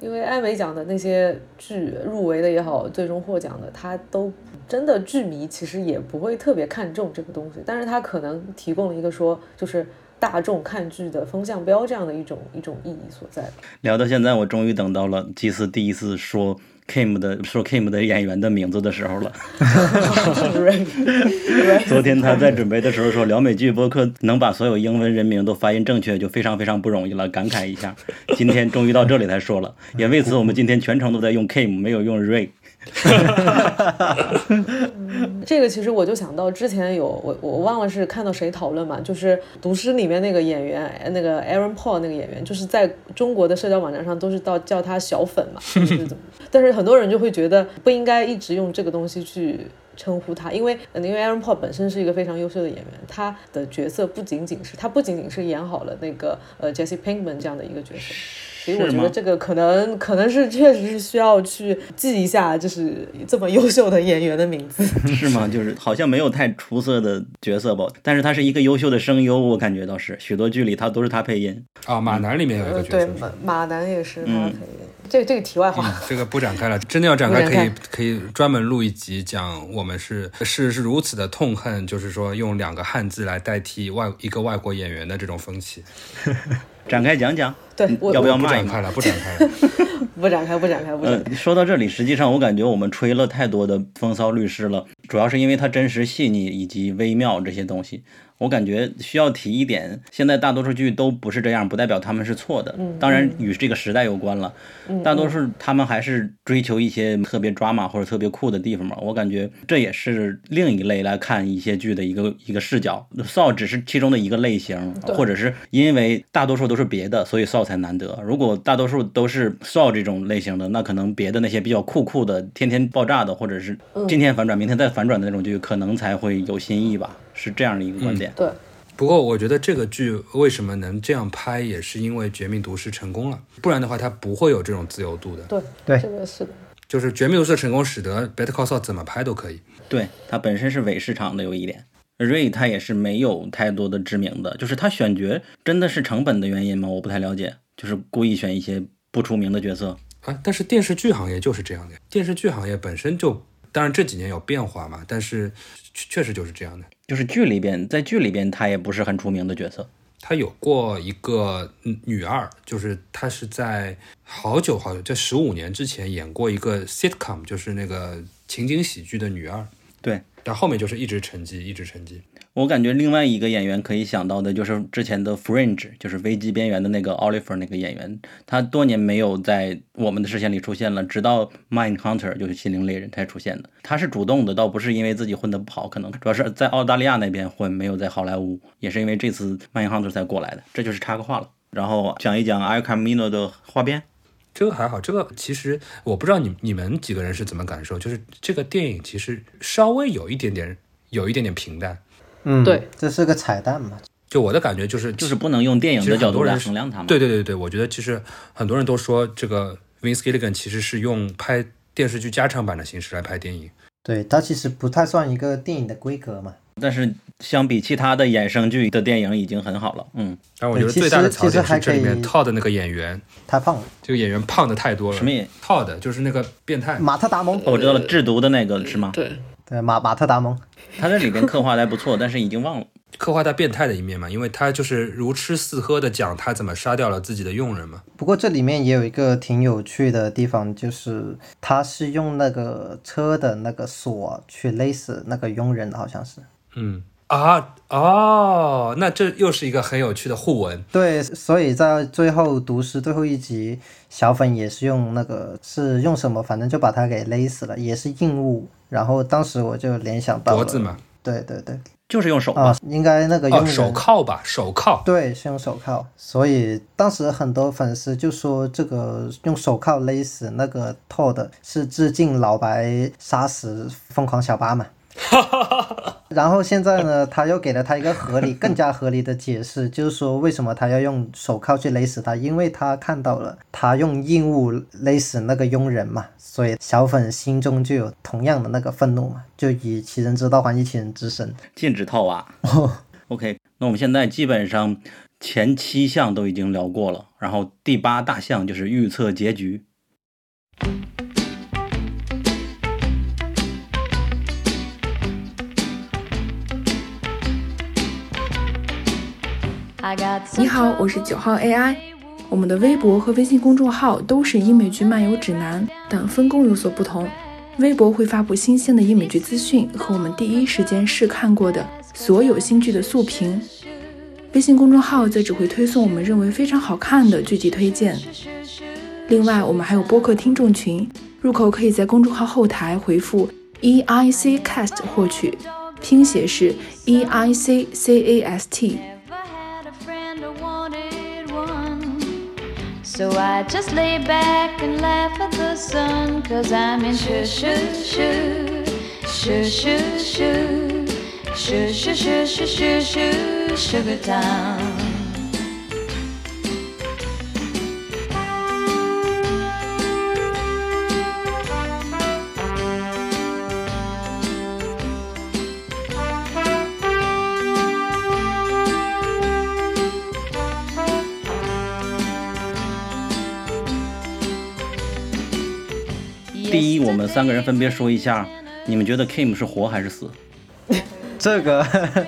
因为艾美奖的那些剧入围的也好，最终获奖的，他都真的剧迷其实也不会特别看重这个东西，但是他可能提供了一个说，就是大众看剧的风向标这样的一种一种意义所在。聊到现在，我终于等到了祭司第一次说 Kim 的说 Kim 的演员的名字的时候了。昨天他在准备的时候说，聊美剧播客能把所有英文人名都发音正确，就非常非常不容易了，感慨一下。今天终于到这里才说了，也为此我们今天全程都在用 Kim，没有用 Ray。这个其实我就想到之前有我我忘了是看到谁讨论嘛，就是《毒师》里面那个演员，那个 Aaron Paul 那个演员，就是在中国的社交网站上都是到叫他小粉嘛，就是怎么？但是很多人就会觉得不应该一直用这个东西去称呼他，因为因为 Aaron Paul 本身是一个非常优秀的演员，他的角色不仅仅是他不仅仅是演好了那个呃 Jesse Pinkman 这样的一个角色。所以我觉得这个可能可能是确实是需要去记一下，就是这么优秀的演员的名字。是吗？就是好像没有太出色的角色吧，但是他是一个优秀的声优，我感觉倒是许多剧里他都是他配音。啊，马南里面有一个角色，对，马马南也是他配音。这这个题外话，这个不展开了。真的要展开，可以可以专门录一集讲我们是是是如此的痛恨，就是说用两个汉字来代替外一个外国演员的这种风气。展开讲讲，对，要不要骂一开了？不展开了，不展开，不展开，不展开。说到这里，实际上我感觉我们吹了太多的风骚律师了，主要是因为它真实、细腻以及微妙这些东西。我感觉需要提一点，现在大多数剧都不是这样，不代表他们是错的。当然与这个时代有关了。大多数他们还是追求一些特别抓马或者特别酷的地方嘛。我感觉这也是另一类来看一些剧的一个一个视角。骚只是其中的一个类型，或者是因为大多数都是别的，所以骚才难得。如果大多数都是骚这种类型的，那可能别的那些比较酷酷的、天天爆炸的，或者是今天反转明天再反转的那种剧，可能才会有新意吧。是这样的一个观点。对，不过我觉得这个剧为什么能这样拍，也是因为《绝命毒师》成功了，不然的话它不会有这种自由度的。对对，这个是的。就是《绝命毒师》的成功，使得《Better Call Saul》怎么拍都可以。对，它本身是伪市场的有一点。Ray 他也是没有太多的知名的，就是他选角真的是成本的原因吗？我不太了解，就是故意选一些不出名的角色啊。但是电视剧行业就是这样的，电视剧行业本身就，当然这几年有变化嘛，但是确实就是这样的。就是剧里边，在剧里边，他也不是很出名的角色。他有过一个女二，就是他是在好久好久，在十五年之前演过一个 sitcom，就是那个情景喜剧的女二。对，但后面就是一直沉寂，一直沉寂。我感觉另外一个演员可以想到的就是之前的《Fringe》，就是危机边缘的那个 Oliver 那个演员，他多年没有在我们的视线里出现了，直到《Mind Hunter》就是心灵猎人才出现的。他是主动的，倒不是因为自己混得不好，可能主要是在澳大利亚那边混，没有在好莱坞，也是因为这次《Mind Hunter》才过来的。这就是插个话了，然后讲一讲《El Camino》的花边。这个还好，这个其实我不知道你你们几个人是怎么感受，就是这个电影其实稍微有一点点，有一点点平淡。嗯，对，这是个彩蛋嘛？就我的感觉就是，就是不能用电影的角度来衡量它。对对对对，我觉得其实很多人都说这个 Vince Gilligan 其实是用拍电视剧加长版的形式来拍电影。对，它其实不太算一个电影的规格嘛。但是相比其他的衍生剧的电影已经很好了。嗯，但我觉得最大的槽点是这里面套的那个演员太胖了，这个演员胖的太多了。什么演？套的就是那个变态马特达蒙。我知道了，制毒的那个是吗？对对，马马特达蒙。他在里边刻画的还不错，但是已经忘了刻画他变态的一面嘛，因为他就是如吃似喝的讲他怎么杀掉了自己的佣人嘛。不过这里面也有一个挺有趣的地方，就是他是用那个车的那个锁去勒死那个佣人，好像是。嗯啊哦，那这又是一个很有趣的互文。对，所以在最后毒师最后一集，小粉也是用那个是用什么，反正就把他给勒死了，也是硬物。然后当时我就联想到脖子嘛，对对对，就是用手啊，应该那个用手铐吧，手铐，对，是用手铐。所以当时很多粉丝就说这个用手铐勒死那个 Todd 是致敬老白杀死疯狂小八嘛。然后现在呢，他又给了他一个合理、更加合理的解释，就是说为什么他要用手铐去勒死他，因为他看到了他用硬物勒死那个佣人嘛，所以小粉心中就有同样的那个愤怒嘛，就以其人之道还以其人之身，禁止套娃。OK，那我们现在基本上前七项都已经聊过了，然后第八大项就是预测结局。你好，我是九号 AI。我们的微博和微信公众号都是英美剧漫游指南，但分工有所不同。微博会发布新鲜的英美剧资讯和我们第一时间试看过的所有新剧的速评，微信公众号则只会推送我们认为非常好看的剧集推荐。另外，我们还有播客听众群，入口可以在公众号后台回复 E I C Cast 获取，拼写是 E I C C A S T。So I just lay back and laugh at the sun, cause I'm in shoo shoo shoo, shoo shoo shoo, shoo shoo shoo shoo shoo shoo, sugar town. 我们三个人分别说一下，你们觉得 Kim 是活还是死？这个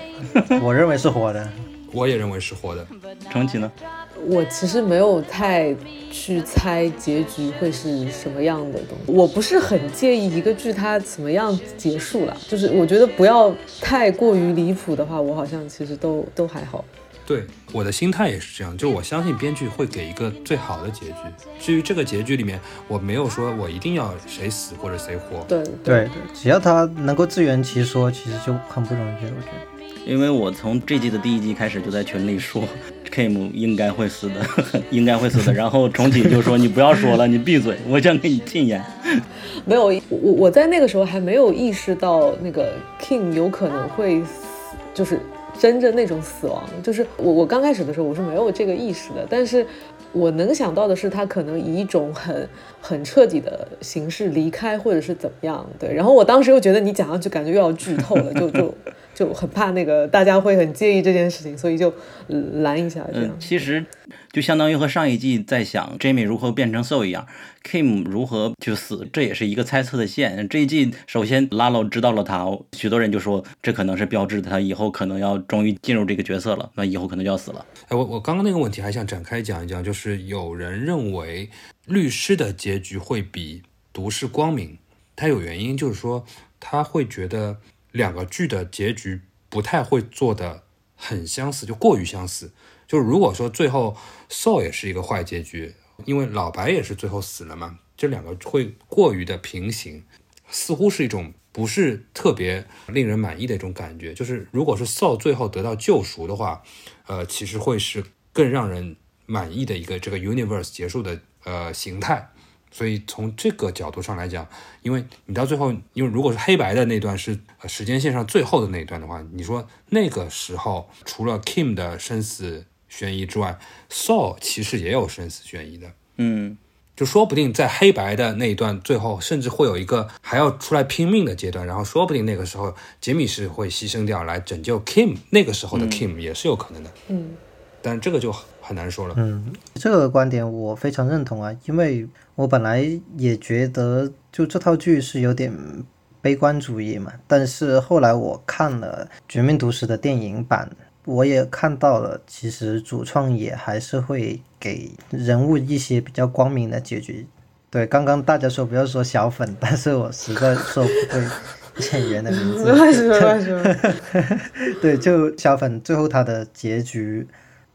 我认为是活的。我也认为是活的。重启呢？我其实没有太去猜结局会是什么样的东西。我不是很介意一个剧它怎么样结束了，就是我觉得不要太过于离谱的话，我好像其实都都还好。对，我的心态也是这样，就我相信编剧会给一个最好的结局。至于这个结局里面，我没有说我一定要谁死或者谁活。对对对，只要他能够自圆其说，其实就很不容易。我觉得，因为我从这季的第一集开始就在群里说，Kim 应该会死的，应该会死的。然后重启就说你不要说了，你闭嘴，我想给你禁言。没有，我我在那个时候还没有意识到那个 Kim 有可能会死，就是。真正那种死亡，就是我我刚开始的时候我是没有这个意识的，但是我能想到的是他可能以一种很很彻底的形式离开，或者是怎么样，对。然后我当时又觉得你讲上去感觉又要剧透了，就就就很怕那个大家会很介意这件事情，所以就拦一下这样。其实。就相当于和上一季在想 Jamie 如何变成 So 一样，Kim 如何去死，这也是一个猜测的线。这一季首先 Lalo 知道了他，许多人就说这可能是标志他以后可能要终于进入这个角色了，那以后可能就要死了。哎，我我刚刚那个问题还想展开讲一讲，就是有人认为律师的结局会比毒师光明，他有原因，就是说他会觉得两个剧的结局不太会做的很相似，就过于相似。就是如果说最后 Soul 也是一个坏结局，因为老白也是最后死了嘛，这两个会过于的平行，似乎是一种不是特别令人满意的一种感觉。就是如果是 Soul 最后得到救赎的话，呃，其实会是更让人满意的一个这个 universe 结束的呃形态。所以从这个角度上来讲，因为你到最后，因为如果是黑白的那段是时间线上最后的那一段的话，你说那个时候除了 Kim 的生死。悬疑之外，Saw 其实也有生死悬疑的，嗯，就说不定在黑白的那一段最后，甚至会有一个还要出来拼命的阶段，然后说不定那个时候杰米是会牺牲掉来拯救 Kim，那个时候的 Kim 也是有可能的，嗯，但这个就很难说了，嗯，这个观点我非常认同啊，因为我本来也觉得就这套剧是有点悲观主义嘛，但是后来我看了《绝命毒师》的电影版。我也看到了，其实主创也还是会给人物一些比较光明的结局。对，刚刚大家说不要说小粉，但是我实在说不对演员的名字。对，就小粉最后他的结局，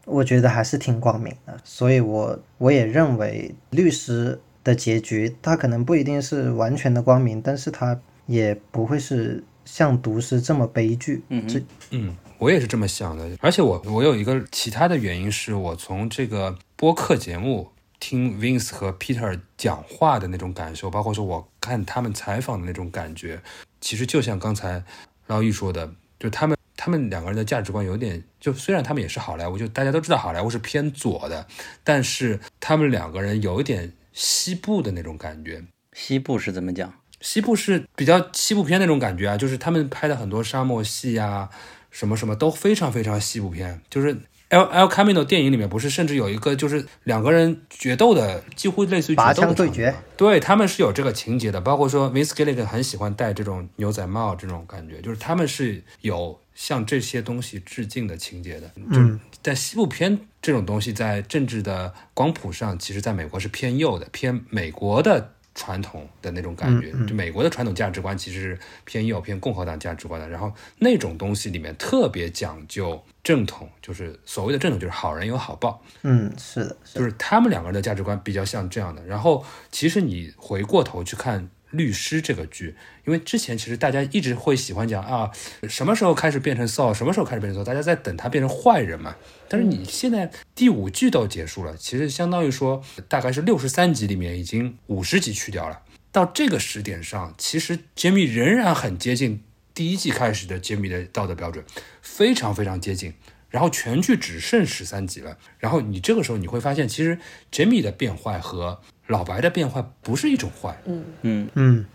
我觉得还是挺光明的。所以我我也认为律师的结局，他可能不一定是完全的光明，但是他也不会是像毒师这么悲剧。嗯这嗯。我也是这么想的，而且我我有一个其他的原因，是我从这个播客节目听 Vince 和 Peter 讲话的那种感受，包括说我看他们采访的那种感觉，其实就像刚才老易说的，就他们他们两个人的价值观有点，就虽然他们也是好莱坞，就大家都知道好莱坞是偏左的，但是他们两个人有一点西部的那种感觉。西部是怎么讲？西部是比较西部片那种感觉啊，就是他们拍的很多沙漠戏啊。什么什么都非常非常西部片，就是《El El Camino》电影里面不是甚至有一个就是两个人决斗的，几乎类似于决拔斗的枪对决对他们是有这个情节的，包括说 Vince Gilligan 很喜欢戴这种牛仔帽这种感觉，就是他们是有向这些东西致敬的情节的。就是在西部片这种东西在政治的光谱上，其实在美国是偏右的，偏美国的。传统的那种感觉，就美国的传统价值观其实是偏右、偏共和党价值观的。然后那种东西里面特别讲究正统，就是所谓的正统，就是好人有好报。嗯，是的，是的就是他们两个人的价值观比较像这样的。然后，其实你回过头去看《律师》这个剧，因为之前其实大家一直会喜欢讲啊，什么时候开始变成 Saul，什么时候开始变成 Saul，大家在等他变成坏人嘛。但是你现在第五季都结束了，其实相当于说大概是六十三集里面已经五十集去掉了。到这个时点上，其实杰米仍然很接近第一季开始的杰米的道德标准，非常非常接近。然后全剧只剩十三集了，然后你这个时候你会发现，其实杰米的变坏和老白的变坏不是一种坏，嗯，嗯嗯，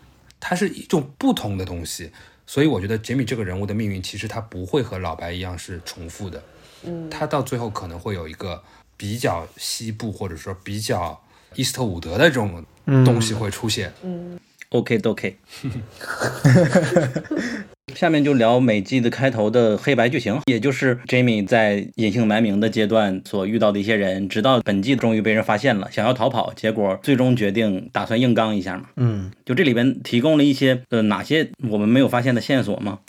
它是一种不同的东西。所以我觉得杰米这个人物的命运，其实他不会和老白一样是重复的，嗯，他到最后可能会有一个比较西部或者说比较伊斯特伍德的这种东西会出现。OK 都 OK。下面就聊每季的开头的黑白剧情，也就是 Jamie 在隐姓埋名的阶段所遇到的一些人，直到本季终于被人发现了，想要逃跑，结果最终决定打算硬刚一下嘛。嗯，就这里边提供了一些呃哪些我们没有发现的线索吗？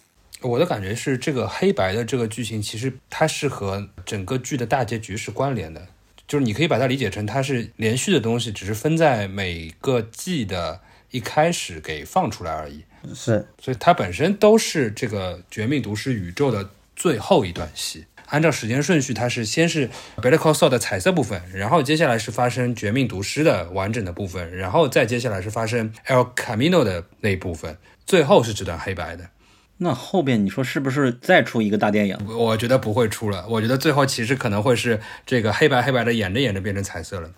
我的感觉是，这个黑白的这个剧情，其实它是和整个剧的大结局是关联的。就是你可以把它理解成它是连续的东西，只是分在每个季的一开始给放出来而已。是，所以它本身都是这个《绝命毒师》宇宙的最后一段戏。按照时间顺序，它是先是 Better Call Saul 的彩色部分，然后接下来是发生《绝命毒师》的完整的部分，然后再接下来是发生 El Camino 的那一部分，最后是这段黑白的。那后边你说是不是再出一个大电影？我觉得不会出了，我觉得最后其实可能会是这个黑白黑白的演着演着变成彩色了。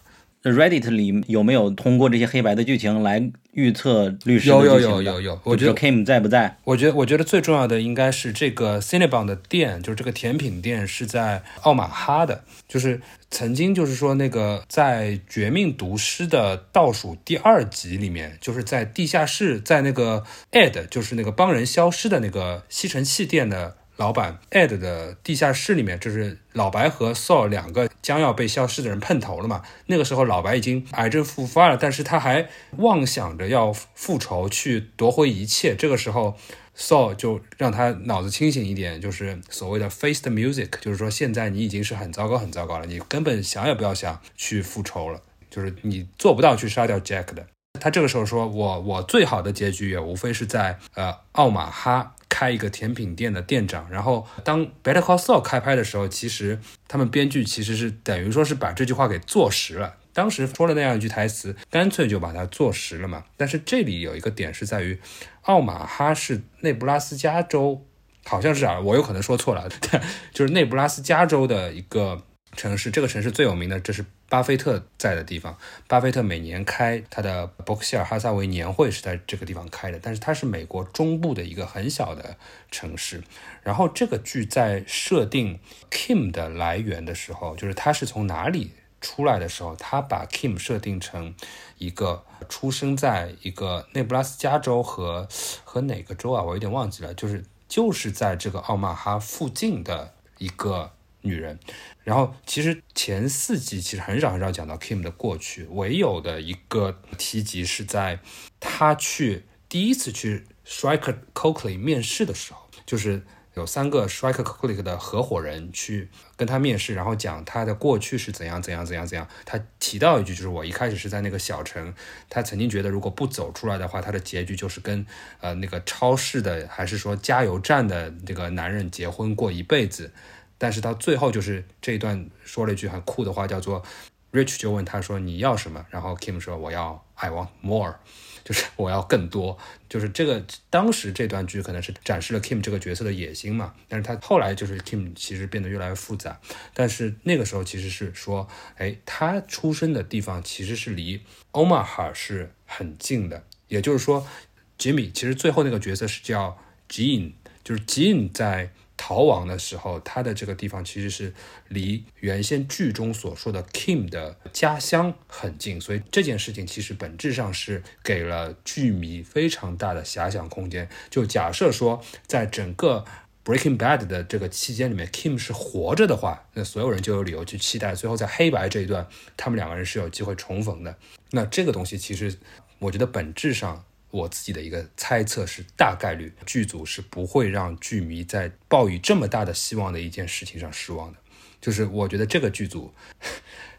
Reddit 里有没有通过这些黑白的剧情来预测律师的有有有有有，我觉得 Kim 在不在？我觉得我觉得最重要的应该是这个 Cinnabon 的店，就是这个甜品店是在奥马哈的，就是曾经就是说那个在《绝命毒师》的倒数第二集里面，就是在地下室，在那个 Ed 就是那个帮人消失的那个吸尘器店的。老板 Ed 的地下室里面，就是老白和 Saul 两个将要被消失的人碰头了嘛。那个时候，老白已经癌症复发了，但是他还妄想着要复仇，去夺回一切。这个时候，Saul 就让他脑子清醒一点，就是所谓的 face the music，就是说现在你已经是很糟糕、很糟糕了，你根本想也不要想去复仇了，就是你做不到去杀掉 Jack 的。他这个时候说：“我我最好的结局也无非是在呃奥马哈开一个甜品店的店长。然后当 Better Call Saul 开拍的时候，其实他们编剧其实是等于说是把这句话给坐实了。当时说了那样一句台词，干脆就把它坐实了嘛。但是这里有一个点是在于，奥马哈是内布拉斯加州，好像是啊，我有可能说错了，就是内布拉斯加州的一个城市。这个城市最有名的，这是巴菲特在的地方。巴菲特每年开他的伯克希尔哈撒韦年会是在这个地方开的，但是它是美国中部的一个很小的城市。然后这个剧在设定 Kim 的来源的时候，就是他是从哪里出来的时候，他把 Kim 设定成一个出生在一个内布拉斯加州和和哪个州啊？我有点忘记了，就是就是在这个奥马哈附近的一个女人。然后其实前四集其实很少很少讲到 Kim 的过去，唯有的一个提及是在他去第一次去 Striker Coakley 面试的时候，就是有三个 Striker Coakley 的合伙人去跟他面试，然后讲他的过去是怎样怎样怎样怎样。他提到一句，就是我一开始是在那个小城，他曾经觉得如果不走出来的话，他的结局就是跟呃那个超市的还是说加油站的那个男人结婚过一辈子。但是到最后就是这一段说了一句很酷的话，叫做 Rich 就问他说你要什么，然后 Kim 说我要 I want more，就是我要更多。就是这个当时这段剧可能是展示了 Kim 这个角色的野心嘛，但是他后来就是 Kim 其实变得越来越复杂，但是那个时候其实是说，哎，他出生的地方其实是离 Omaha 是很近的，也就是说，Jimmy 其实最后那个角色是叫 Jean，就是 Jean 在。逃亡的时候，他的这个地方其实是离原先剧中所说的 Kim 的家乡很近，所以这件事情其实本质上是给了剧迷非常大的遐想空间。就假设说，在整个 Breaking Bad 的这个期间里面，Kim 是活着的话，那所有人就有理由去期待最后在黑白这一段，他们两个人是有机会重逢的。那这个东西其实，我觉得本质上。我自己的一个猜测是，大概率剧组是不会让剧迷在抱以这么大的希望的一件事情上失望的。就是我觉得这个剧组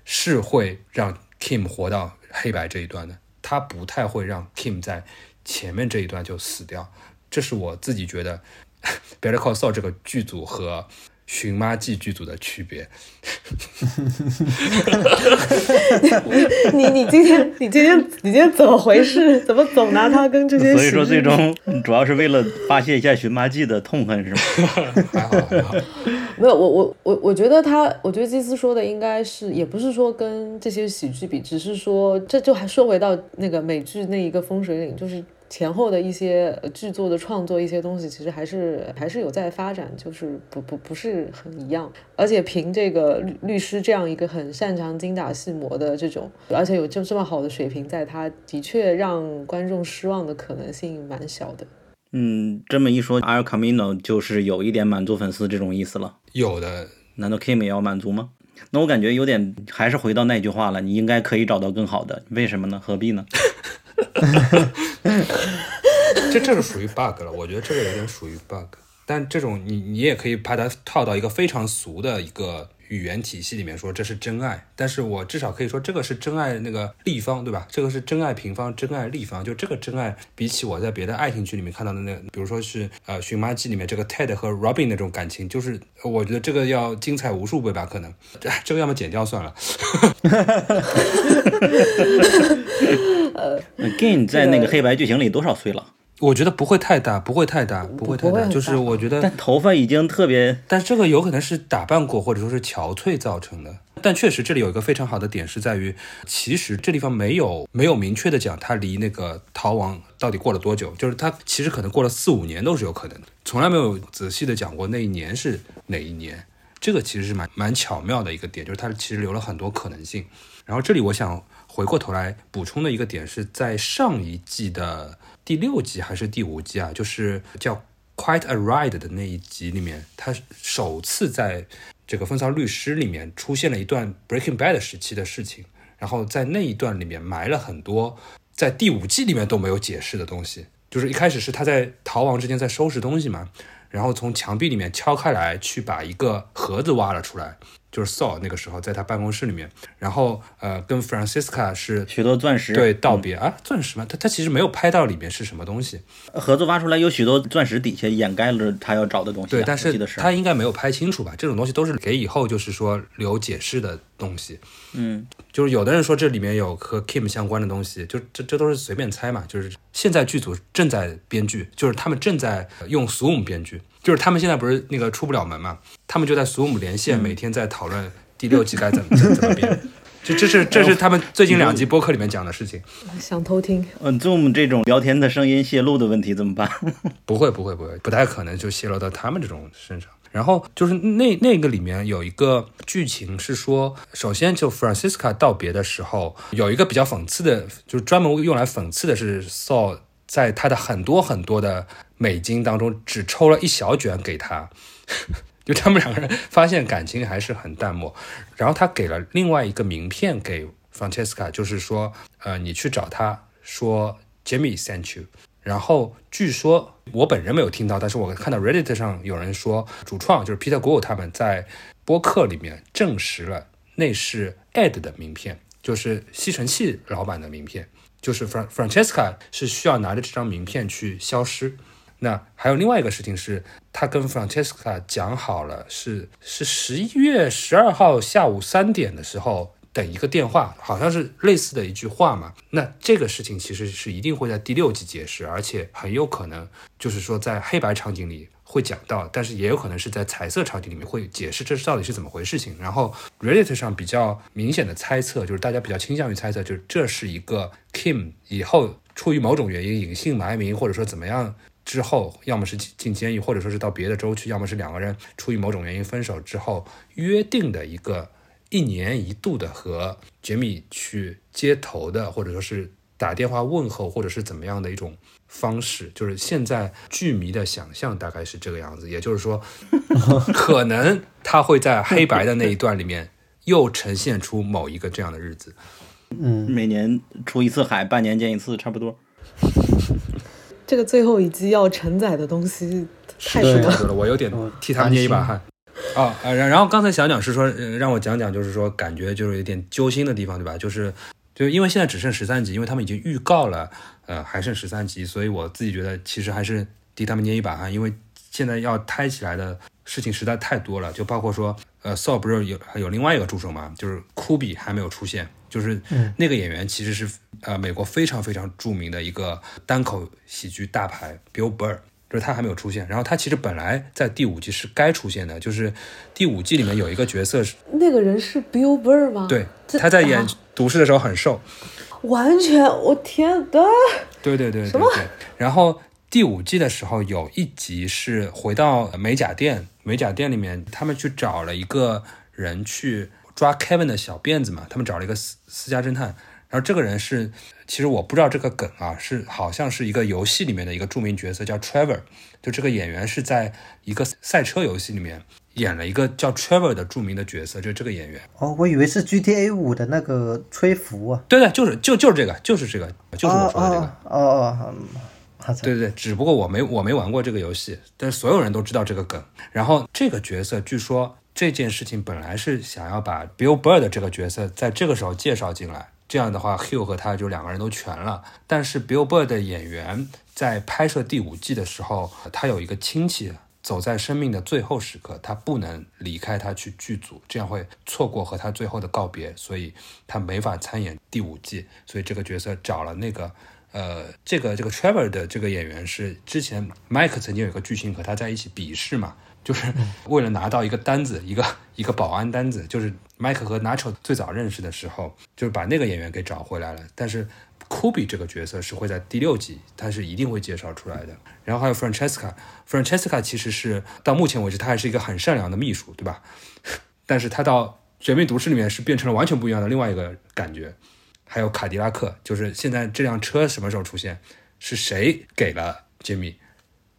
是会让 Kim 活到黑白这一段的，他不太会让 Kim 在前面这一段就死掉。这是我自己觉得《Better Call Saul》这个剧组和。寻妈记剧组的区别。你你今天你今天你今天怎么回事？怎么总拿它跟这些？所以说最终主要是为了发泄一下寻妈记的痛恨，是吗？还 好还好。没有我我我我觉得他，我觉得基斯说的应该是，也不是说跟这些喜剧比，只是说这就还说回到那个美剧那一个风水岭，就是。前后的一些剧作的创作，一些东西其实还是还是有在发展，就是不不不是很一样。而且凭这个律律师这样一个很擅长精打细磨的这种，而且有这这么好的水平，在他的确让观众失望的可能性蛮小的。嗯，这么一说，阿尔卡米诺就是有一点满足粉丝这种意思了。有的，难道 Kim 也要满足吗？那我感觉有点还是回到那句话了，你应该可以找到更好的，为什么呢？何必呢？这这是属于 bug 了，我觉得这个有点属于 bug。但这种你你也可以把它套到一个非常俗的一个语言体系里面说这是真爱。但是我至少可以说这个是真爱那个立方，对吧？这个是真爱平方，真爱立方。就这个真爱，比起我在别的爱情剧里面看到的那，比如说是呃《寻妈记》里面这个 Ted 和 Robin 那种感情，就是我觉得这个要精彩无数倍吧？可能这个要么剪掉算了。呃，Gain 在那个黑白剧情里多少岁了？我觉得不会太大，不会太大，不会太大。就是我觉得，但头发已经特别，但这个有可能是打扮过，或者说是憔悴造成的。但确实这里有一个非常好的点是在于，其实这地方没有没有明确的讲他离那个逃亡到底过了多久，就是他其实可能过了四五年都是有可能的，从来没有仔细的讲过那一年是哪一年。这个其实是蛮蛮巧妙的一个点，就是他其实留了很多可能性。然后这里我想。回过头来补充的一个点是在上一季的第六集还是第五集啊？就是叫《Quite a Ride》的那一集里面，他首次在这个《风骚律师》里面出现了一段 Breaking Bad 时期的事情，然后在那一段里面埋了很多在第五季里面都没有解释的东西。就是一开始是他在逃亡之间在收拾东西嘛，然后从墙壁里面敲开来去把一个盒子挖了出来。就是 Saul 那个时候在他办公室里面，然后呃跟 Francisca 是许多钻石对道别啊钻石嘛？他他其实没有拍到里面是什么东西，盒子挖出来有许多钻石底下掩盖了他要找的东西。对，但是他应该没有拍清楚吧？这种东西都是给以后就是说留解释的东西。嗯，就是有的人说这里面有和 Kim 相关的东西，就这这都是随便猜嘛。就是现在剧组正在编剧，就是他们正在用 Zoom 编剧。就是他们现在不是那个出不了门嘛，他们就在 Zoom 连线，每天在讨论第六季该怎么怎么编。这这是这是他们最近两集播客里面讲的事情。想偷听？嗯，Zoom 这种聊天的声音泄露的问题怎么办？不会不会不会，不太可能就泄露到他们这种身上。然后就是那那个里面有一个剧情是说，首先就 Francisca 道别的时候，有一个比较讽刺的，就是专门用来讽刺的是 Saul 在他的很多很多的。美金当中只抽了一小卷给他，就他们两个人发现感情还是很淡漠。然后他给了另外一个名片给 Francesca，就是说，呃，你去找他说 Jimmy sent you。然后据说我本人没有听到，但是我看到 Reddit 上有人说，主创就是 Peter Gould 他们在播客里面证实了那是 Ed 的名片，就是吸尘器老板的名片，就是 Francesca 是需要拿着这张名片去消失。那还有另外一个事情是，他跟 Francesca 讲好了，是是十一月十二号下午三点的时候等一个电话，好像是类似的一句话嘛。那这个事情其实是一定会在第六集解释，而且很有可能就是说在黑白场景里会讲到，但是也有可能是在彩色场景里面会解释这是到底是怎么回事情。然后 Reddit 上比较明显的猜测，就是大家比较倾向于猜测，就是这是一个 Kim 以后出于某种原因隐姓埋名，或者说怎么样。之后，要么是进进监狱，或者说是到别的州去，要么是两个人出于某种原因分手之后约定的一个一年一度的和杰米去接头的，或者说是打电话问候，或者是怎么样的一种方式。就是现在剧迷的想象大概是这个样子，也就是说，可能他会在黑白的那一段里面又呈现出某一个这样的日子。嗯，每年出一次海，半年见一次，差不多。这个最后一集要承载的东西太多了。是太多了，我有点替他们捏一把汗。啊，呃，然然后刚才小蒋是说，呃让我讲讲，就是说感觉就是有点揪心的地方，对吧？就是就因为现在只剩十三集，因为他们已经预告了，呃，还剩十三集，所以我自己觉得其实还是替他们捏一把汗，因为现在要拍起来的事情实在太多了，就包括说，呃，Saul 不是有有另外一个助手嘛，就是库比还没有出现，就是那个演员其实是呃美国非常非常著名的一个单口喜剧大牌 Bill Burr。就是他还没有出现，然后他其实本来在第五季是该出现的，就是第五季里面有一个角色是，那个人是 Bill Burr 吗？对，他在演啊毒师的时候很瘦，完全，我天的，对对对对什么对。然后第五季的时候有一集是回到美甲店，美甲店里面他们去找了一个人去抓 Kevin 的小辫子嘛，他们找了一个私私家侦探，然后这个人是，其实我不知道这个梗啊，是好像是一个游戏里面的一个著名角色叫 Trevor，就这个演员是在一个赛车游戏里面演了一个叫 Trevor 的著名的角色，就是这个演员。哦，我以为是 GTA 五的那个吹拂啊，对对，就是就就是这个，就是这个，就是我说的这个。哦哦哦，对对，只不过我没我没玩过这个游戏，但是所有人都知道这个梗。然后这个角色，据说这件事情本来是想要把 Bill Burr 的这个角色在这个时候介绍进来，这样的话 Hugh 和他就两个人都全了。但是 Bill Burr 的演员在拍摄第五季的时候，他有一个亲戚。走在生命的最后时刻，他不能离开他去剧组，这样会错过和他最后的告别，所以他没法参演第五季。所以这个角色找了那个呃，这个这个 Trevor 的这个演员是之前 Mike 曾经有一个剧情和他在一起比试嘛，就是为了拿到一个单子，一个一个保安单子，就是 Mike 和 Nacho 最早认识的时候，就是把那个演员给找回来了。但是 Kubi 这个角色是会在第六集，他是一定会介绍出来的。然后还有 Francesca，Francesca 其实是到目前为止，她还是一个很善良的秘书，对吧？但是她到《绝命毒师》里面是变成了完全不一样的另外一个感觉。还有卡迪拉克，就是现在这辆车什么时候出现？是谁给了杰米？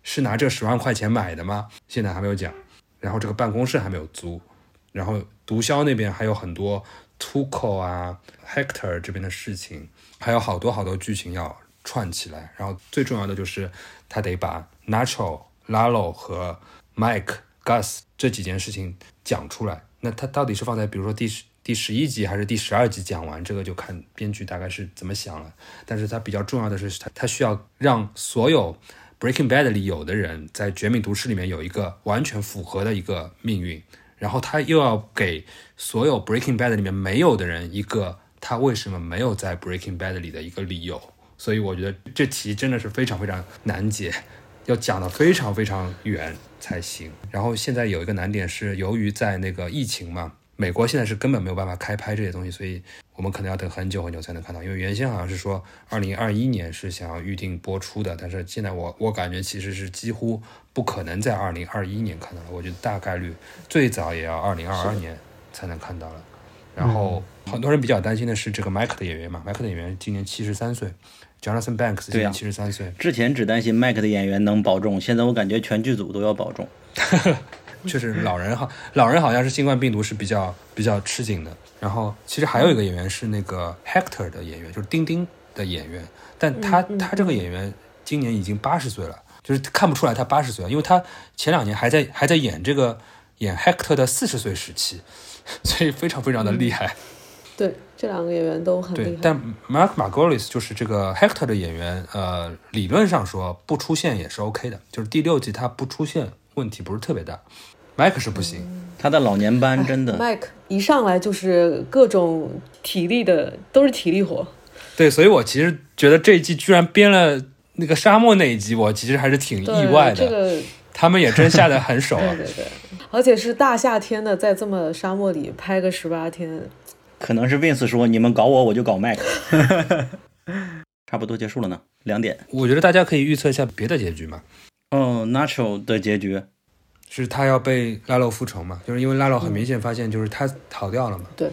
是拿这十万块钱买的吗？现在还没有讲。然后这个办公室还没有租。然后毒枭那边还有很多 Tuco 啊、Hector 这边的事情，还有好多好多剧情要串起来。然后最重要的就是他得把 Nacho、Lalo 和 Mike、Gus 这几件事情讲出来。那他到底是放在比如说第十第十一集还是第十二集讲完？这个就看编剧大概是怎么想了。但是他比较重要的是，他他需要让所有 Breaking Bad 里有的人在《绝命毒师》里面有一个完全符合的一个命运。然后他又要给所有 Breaking Bad 里面没有的人一个他为什么没有在 Breaking Bad 里的一个理由，所以我觉得这题真的是非常非常难解，要讲的非常非常远才行。然后现在有一个难点是，由于在那个疫情嘛，美国现在是根本没有办法开拍这些东西，所以我们可能要等很久很久才能看到。因为原先好像是说二零二一年是想要预定播出的，但是现在我我感觉其实是几乎不可能在二零二一年看到了，我觉得大概率最早也要二零二二年才能看到了。然后很多人比较担心的是这个 Mike 的演员嘛，Mike 的演员今年七十三岁，Jonathan Banks 今对呀年七十三岁，之前只担心麦克的演员能保重，现在我感觉全剧组都要保重。确实老人好，老人好像是新冠病毒是比较比较吃紧的。然后其实还有一个演员是那个 Hector 的演员，就是丁丁的演员，但他、他这个演员今年已经八十岁了，就是看不出来他八十岁了，因为他前两年还在还在演这个演 Hector 的四十岁时期，所以非常非常的厉害。对，这两个演员都很厉害。，对但 Mark Margolis 就是这个 Hector 的演员，呃，理论上说不出现也是 OK 的，就是第六季他不出现问题不是特别大。Mike 是不行，他的老年班真的，Mike 一上来就是各种体力的，都是体力活。对，所以我其实觉得这一季居然编了那个沙漠那一集，我其实还是挺意外的。这个他们也真下得很手啊 对。对对，而且是大夏天的，在这么沙漠里拍个十八天，可能是 Vince 说你们搞我，我就搞麦克。差不多结束了呢，两点。我觉得大家可以预测一下别的结局嘛，哦，Natural 的结局，是他要被拉洛复仇嘛？就是因为拉洛很明显发现就是他逃掉了嘛。对，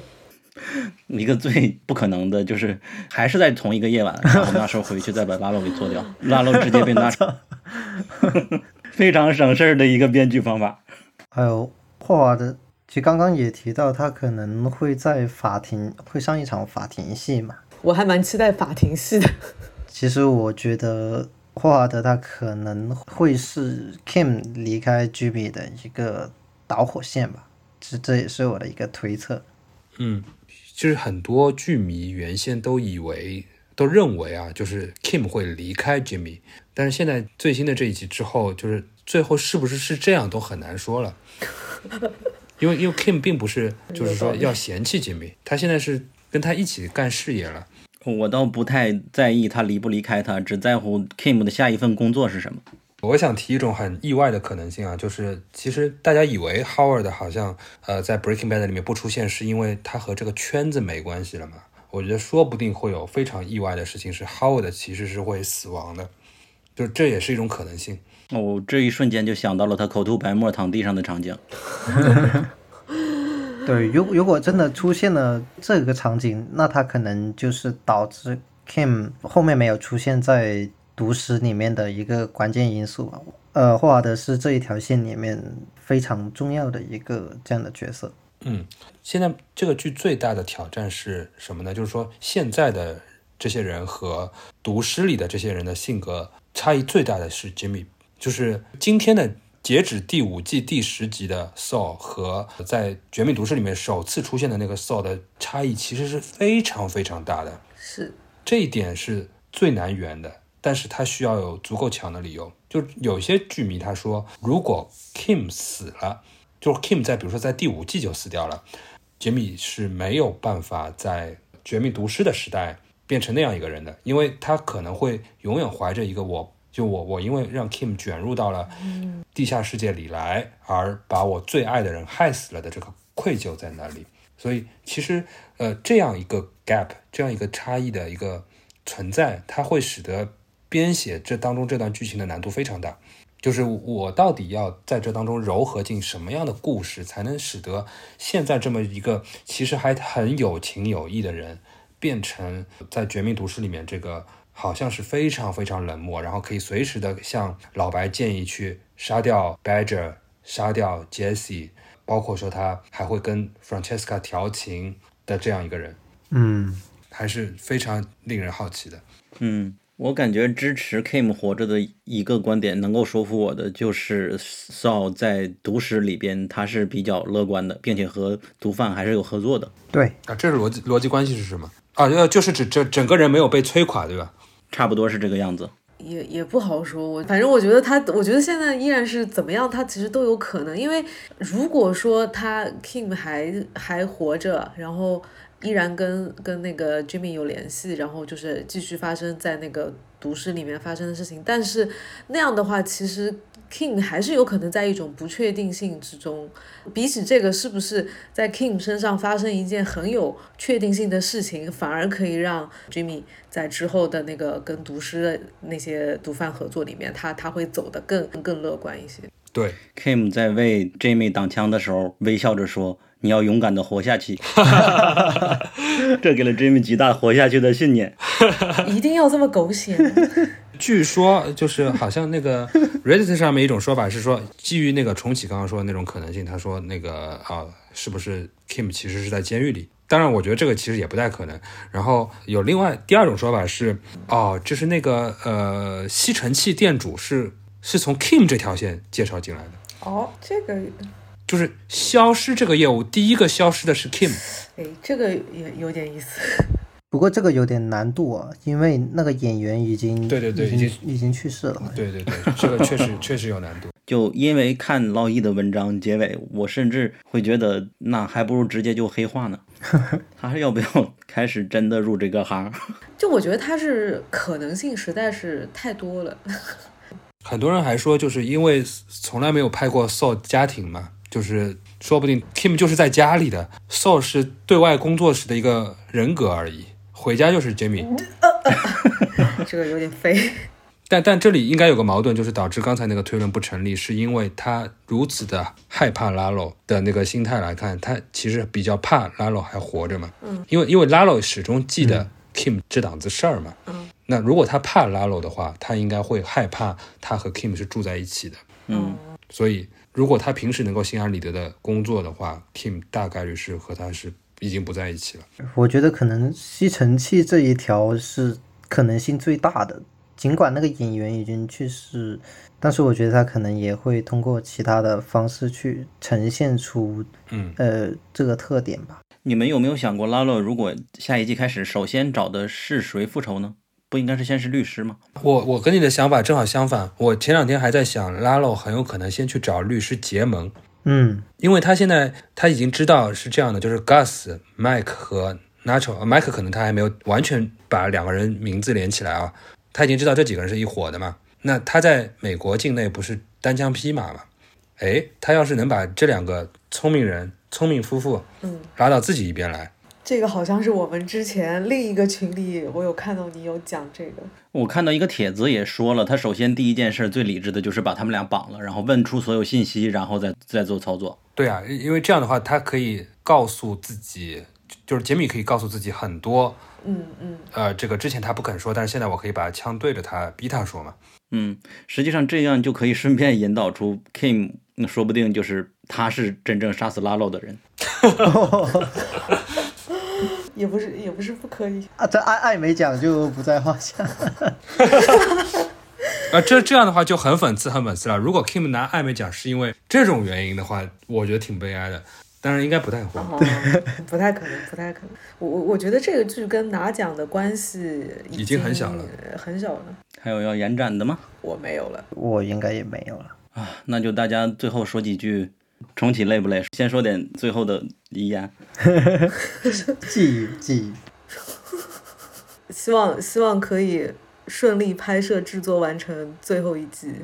一个最不可能的就是还是在同一个夜晚，然后那时候回去再把拉洛给做掉，拉洛直接被 Natural，非常省事儿的一个编剧方法。还有霍华德，其实刚刚也提到，他可能会在法庭会上一场法庭戏嘛。我还蛮期待法庭戏的。其实我觉得霍华德他可能会是 Kim 离开 Jimmy 的一个导火线吧，这这也是我的一个推测。嗯，就是很多剧迷原先都以为、都认为啊，就是 Kim 会离开 Jimmy，但是现在最新的这一集之后，就是最后是不是是这样都很难说了。因为因为 Kim 并不是就是说要嫌弃 Jimmy，他现在是跟他一起干事业了。我倒不太在意他离不离开他，只在乎 Kim 的下一份工作是什么。我想提一种很意外的可能性啊，就是其实大家以为 Howard 好像呃在 Breaking Bad 里面不出现，是因为他和这个圈子没关系了嘛？我觉得说不定会有非常意外的事情，是 Howard 其实是会死亡的，就这也是一种可能性。我这一瞬间就想到了他口吐白沫躺地上的场景。对，如如果真的出现了这个场景，那他可能就是导致 Kim 后面没有出现在毒师里面的一个关键因素吧。呃，霍华德是这一条线里面非常重要的一个这样的角色。嗯，现在这个剧最大的挑战是什么呢？就是说现在的这些人和毒师里的这些人的性格差异最大的是 Jimmy，就是今天的。截止第五季第十集的 Saul 和在《绝命毒师》里面首次出现的那个 Saul 的差异其实是非常非常大的，是这一点是最难圆的，但是他需要有足够强的理由。就有些剧迷他说，如果 Kim 死了，就是 Kim 在比如说在第五季就死掉了，杰米是没有办法在《绝命毒师》的时代变成那样一个人的，因为他可能会永远怀着一个我。就我，我因为让 Kim 卷入到了地下世界里来，而把我最爱的人害死了的这个愧疚在那里。所以其实，呃，这样一个 gap，这样一个差异的一个存在，它会使得编写这当中这段剧情的难度非常大。就是我到底要在这当中糅合进什么样的故事，才能使得现在这么一个其实还很有情有义的人，变成在《绝命毒师》里面这个。好像是非常非常冷漠，然后可以随时的向老白建议去杀掉 Badger，杀掉 Jesse，包括说他还会跟 Francesca 调情的这样一个人，嗯，还是非常令人好奇的。嗯，我感觉支持 Kim 活着的一个观点能够说服我的，就是 Saul 在毒史里边他是比较乐观的，并且和毒贩还是有合作的。对啊，这是逻辑逻辑关系是什么？啊，呃，就是指这整个人没有被摧垮，对吧？差不多是这个样子，也也不好说。我反正我觉得他，我觉得现在依然是怎么样，他其实都有可能。因为如果说他 Kim 还还活着，然后依然跟跟那个 Jimmy 有联系，然后就是继续发生在那个毒室里面发生的事情，但是那样的话，其实。King 还是有可能在一种不确定性之中，比起这个是不是在 King 身上发生一件很有确定性的事情，反而可以让 Jimmy 在之后的那个跟毒师的那些毒贩合作里面，他他会走得更更乐观一些。对，Kim 在为 Jimmy 挡枪的时候，微笑着说：“你要勇敢的活下去。”这给了 Jimmy 极大活下去的信念。一定要这么狗血？据说就是好像那个 Reddit 上面一种说法是说，基于那个重启刚刚说的那种可能性，他说那个啊，是不是 Kim 其实是在监狱里？当然，我觉得这个其实也不太可能。然后有另外第二种说法是，哦，就是那个呃吸尘器店主是是从 Kim 这条线介绍进来的。哦，这个就是消失这个业务，第一个消失的是 Kim。哎，这个也有点意思。不过这个有点难度啊，因为那个演员已经对对对已经已经去世了。对对对，这个确实确实有难度。就因为看老易的文章结尾，我甚至会觉得那还不如直接就黑化呢。他要不要开始真的入这个行？就我觉得他是可能性实在是太多了。很多人还说，就是因为从来没有拍过 Soul 家庭嘛，就是说不定 Kim 就是在家里的，Soul 是对外工作时的一个人格而已。回家就是 Jimmy，这个有点飞。但但这里应该有个矛盾，就是导致刚才那个推论不成立，是因为他如此的害怕拉洛的那个心态来看，他其实比较怕拉洛还活着嘛。嗯，因为因为拉洛始终记得 Kim 这档子事儿嘛。嗯，那如果他怕拉洛的话，他应该会害怕他和 Kim 是住在一起的。嗯，所以如果他平时能够心安理得的工作的话，Kim 大概率是和他是已经不在一起了。我觉得可能吸尘器这一条是可能性最大的，尽管那个演员已经去世，但是我觉得他可能也会通过其他的方式去呈现出嗯，呃这个特点吧。你们有没有想过，拉洛如果下一季开始，首先找的是谁复仇呢？不应该是先是律师吗？我我跟你的想法正好相反，我前两天还在想，拉洛很有可能先去找律师结盟。嗯，因为他现在他已经知道是这样的，就是 Gus、Mike 和 Nacho，呃 Mike 可能他还没有完全把两个人名字连起来啊，他已经知道这几个人是一伙的嘛。那他在美国境内不是单枪匹马嘛？哎，他要是能把这两个聪明人、聪明夫妇，嗯，拉到自己一边来，这个好像是我们之前另一个群里，我有看到你有讲这个。我看到一个帖子也说了，他首先第一件事最理智的就是把他们俩绑了，然后问出所有信息，然后再再做操作。对啊，因为这样的话，他可以告诉自己，就是杰米可以告诉自己很多，嗯嗯，呃，这个之前他不肯说，但是现在我可以把枪对着他，逼他说嘛。嗯，实际上这样就可以顺便引导出 Kim，那说不定就是他是真正杀死拉洛的人。也不是也不是不可以。啊，这艾艾美奖就不在话下。啊，这这样的话就很讽刺，很讽刺了。如果 Kim 拿艾美奖是因为这种原因的话，我觉得挺悲哀的。当然应该不太会。哦，不太可能，不太可能。我我我觉得这个剧跟拿奖的关系已经很小了，很小了。还有要延展的吗？我没有了，我应该也没有了。啊，那就大家最后说几句，重启累不累？先说点最后的遗言。记忆，记忆，希望希望可以顺利拍摄制作完成最后一季。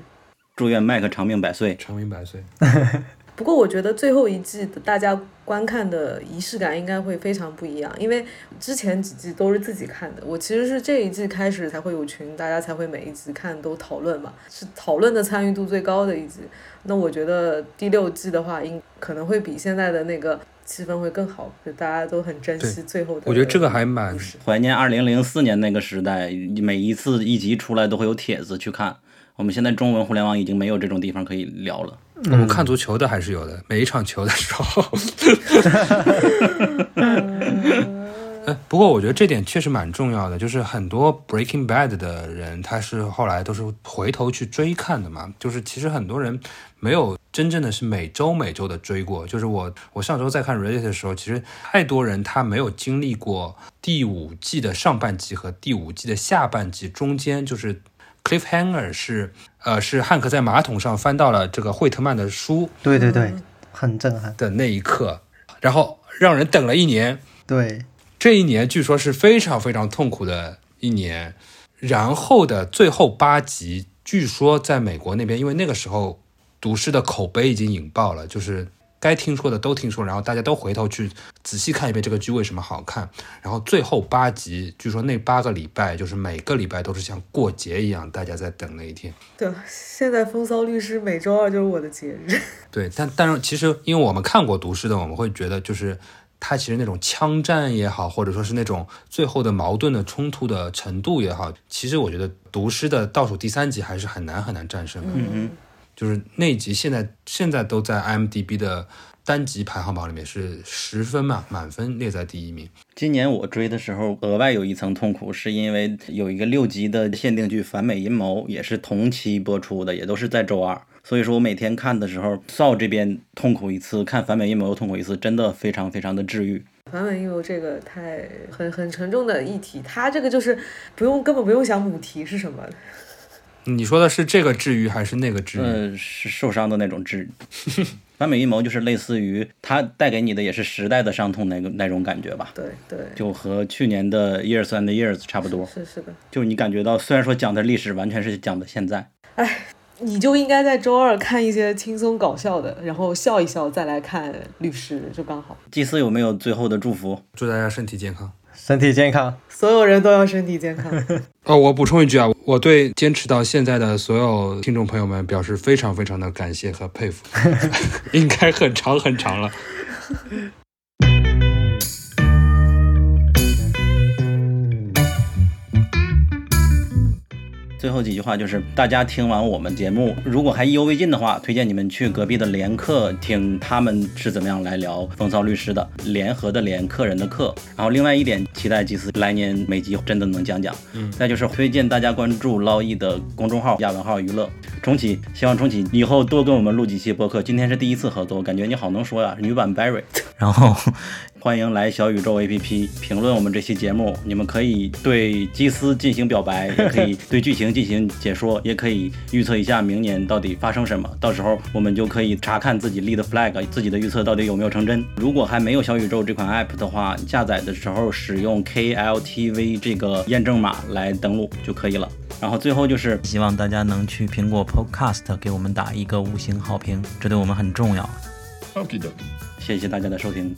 祝愿麦克长命百岁。长命百岁。不过我觉得最后一季的大家观看的仪式感应该会非常不一样，因为之前几季都是自己看的，我其实是这一季开始才会有群，大家才会每一集看都讨论嘛，是讨论的参与度最高的一集。那我觉得第六季的话，应可能会比现在的那个气氛会更好，就大家都很珍惜最后的。我觉得这个还蛮怀念二零零四年那个时代，每一次一集出来都会有帖子去看。我们现在中文互联网已经没有这种地方可以聊了。我们看足球的还是有的，每一场球的时候。哎，不过我觉得这点确实蛮重要的，就是很多 Breaking Bad 的人，他是后来都是回头去追看的嘛。就是其实很多人没有真正的是每周每周的追过。就是我我上周在看 Reddit 的时候，其实太多人他没有经历过第五季的上半季和第五季的下半季中间，就是 Cliffhanger 是呃是汉克在马桶上翻到了这个惠特曼的书对对对，很震撼。的那一刻，然后让人等了一年。对，这一年据说是非常非常痛苦的一年，然后的最后八集，据说在美国那边，因为那个时候毒师的口碑已经引爆了，就是该听说的都听说，然后大家都回头去仔细看一遍这个剧为什么好看。然后最后八集，据说那八个礼拜就是每个礼拜都是像过节一样，大家在等那一天。对，现在风骚律师每周二就是我的节日。对，但但是其实因为我们看过毒师的，我们会觉得就是。他其实那种枪战也好，或者说是那种最后的矛盾的冲突的程度也好，其实我觉得《毒师》的倒数第三集还是很难很难战胜的。嗯嗯，就是那一集现在现在都在 IMDB 的单集排行榜里面是十分嘛，满分列在第一名。今年我追的时候，额外有一层痛苦，是因为有一个六集的限定剧《反美阴谋》也是同期播出的，也都是在周二。所以说我每天看的时候，扫这边痛苦一次，看反美阴谋又痛苦一次，真的非常非常的治愈。反美阴谋这个太很很沉重的议题，它这个就是不用根本不用想母题是什么。你说的是这个治愈还是那个治愈？呃，是受伤的那种治愈。反美阴谋就是类似于它带给你的也是时代的伤痛那个那种感觉吧？对对，就和去年的 Years and Years 差不多。是是的，就你感觉到虽然说讲的历史完全是讲的现在，哎。你就应该在周二看一些轻松搞笑的，然后笑一笑，再来看律师，就刚好。祭司有没有最后的祝福？祝大家身体健康。身体健康。所有人都要身体健康。哦，我补充一句啊，我对坚持到现在的所有听众朋友们表示非常非常的感谢和佩服，应该很长很长了。最后几句话就是，大家听完我们节目，如果还意犹未尽的话，推荐你们去隔壁的联客听他们是怎么样来聊风骚律师的，联合的联，客人的客。然后另外一点，期待祭司来年每集真的能讲讲。嗯，再就是推荐大家关注捞艺的公众号亚文号娱乐。重启，希望重启以后多跟我们录几期播客。今天是第一次合作，感觉你好能说呀，女版 Barry。然 后欢迎来小宇宙 APP 评论我们这期节目，你们可以对基斯进行表白，也 可以对剧情进行解说，也可以预测一下明年到底发生什么。到时候我们就可以查看自己立的 flag，自己的预测到底有没有成真。如果还没有小宇宙这款 app 的话，下载的时候使用 KLTV 这个验证码来登录就可以了。然后最后就是希望大家能去苹果 Podcast 给我们打一个五星好评，这对我们很重要。谢谢大家的收听。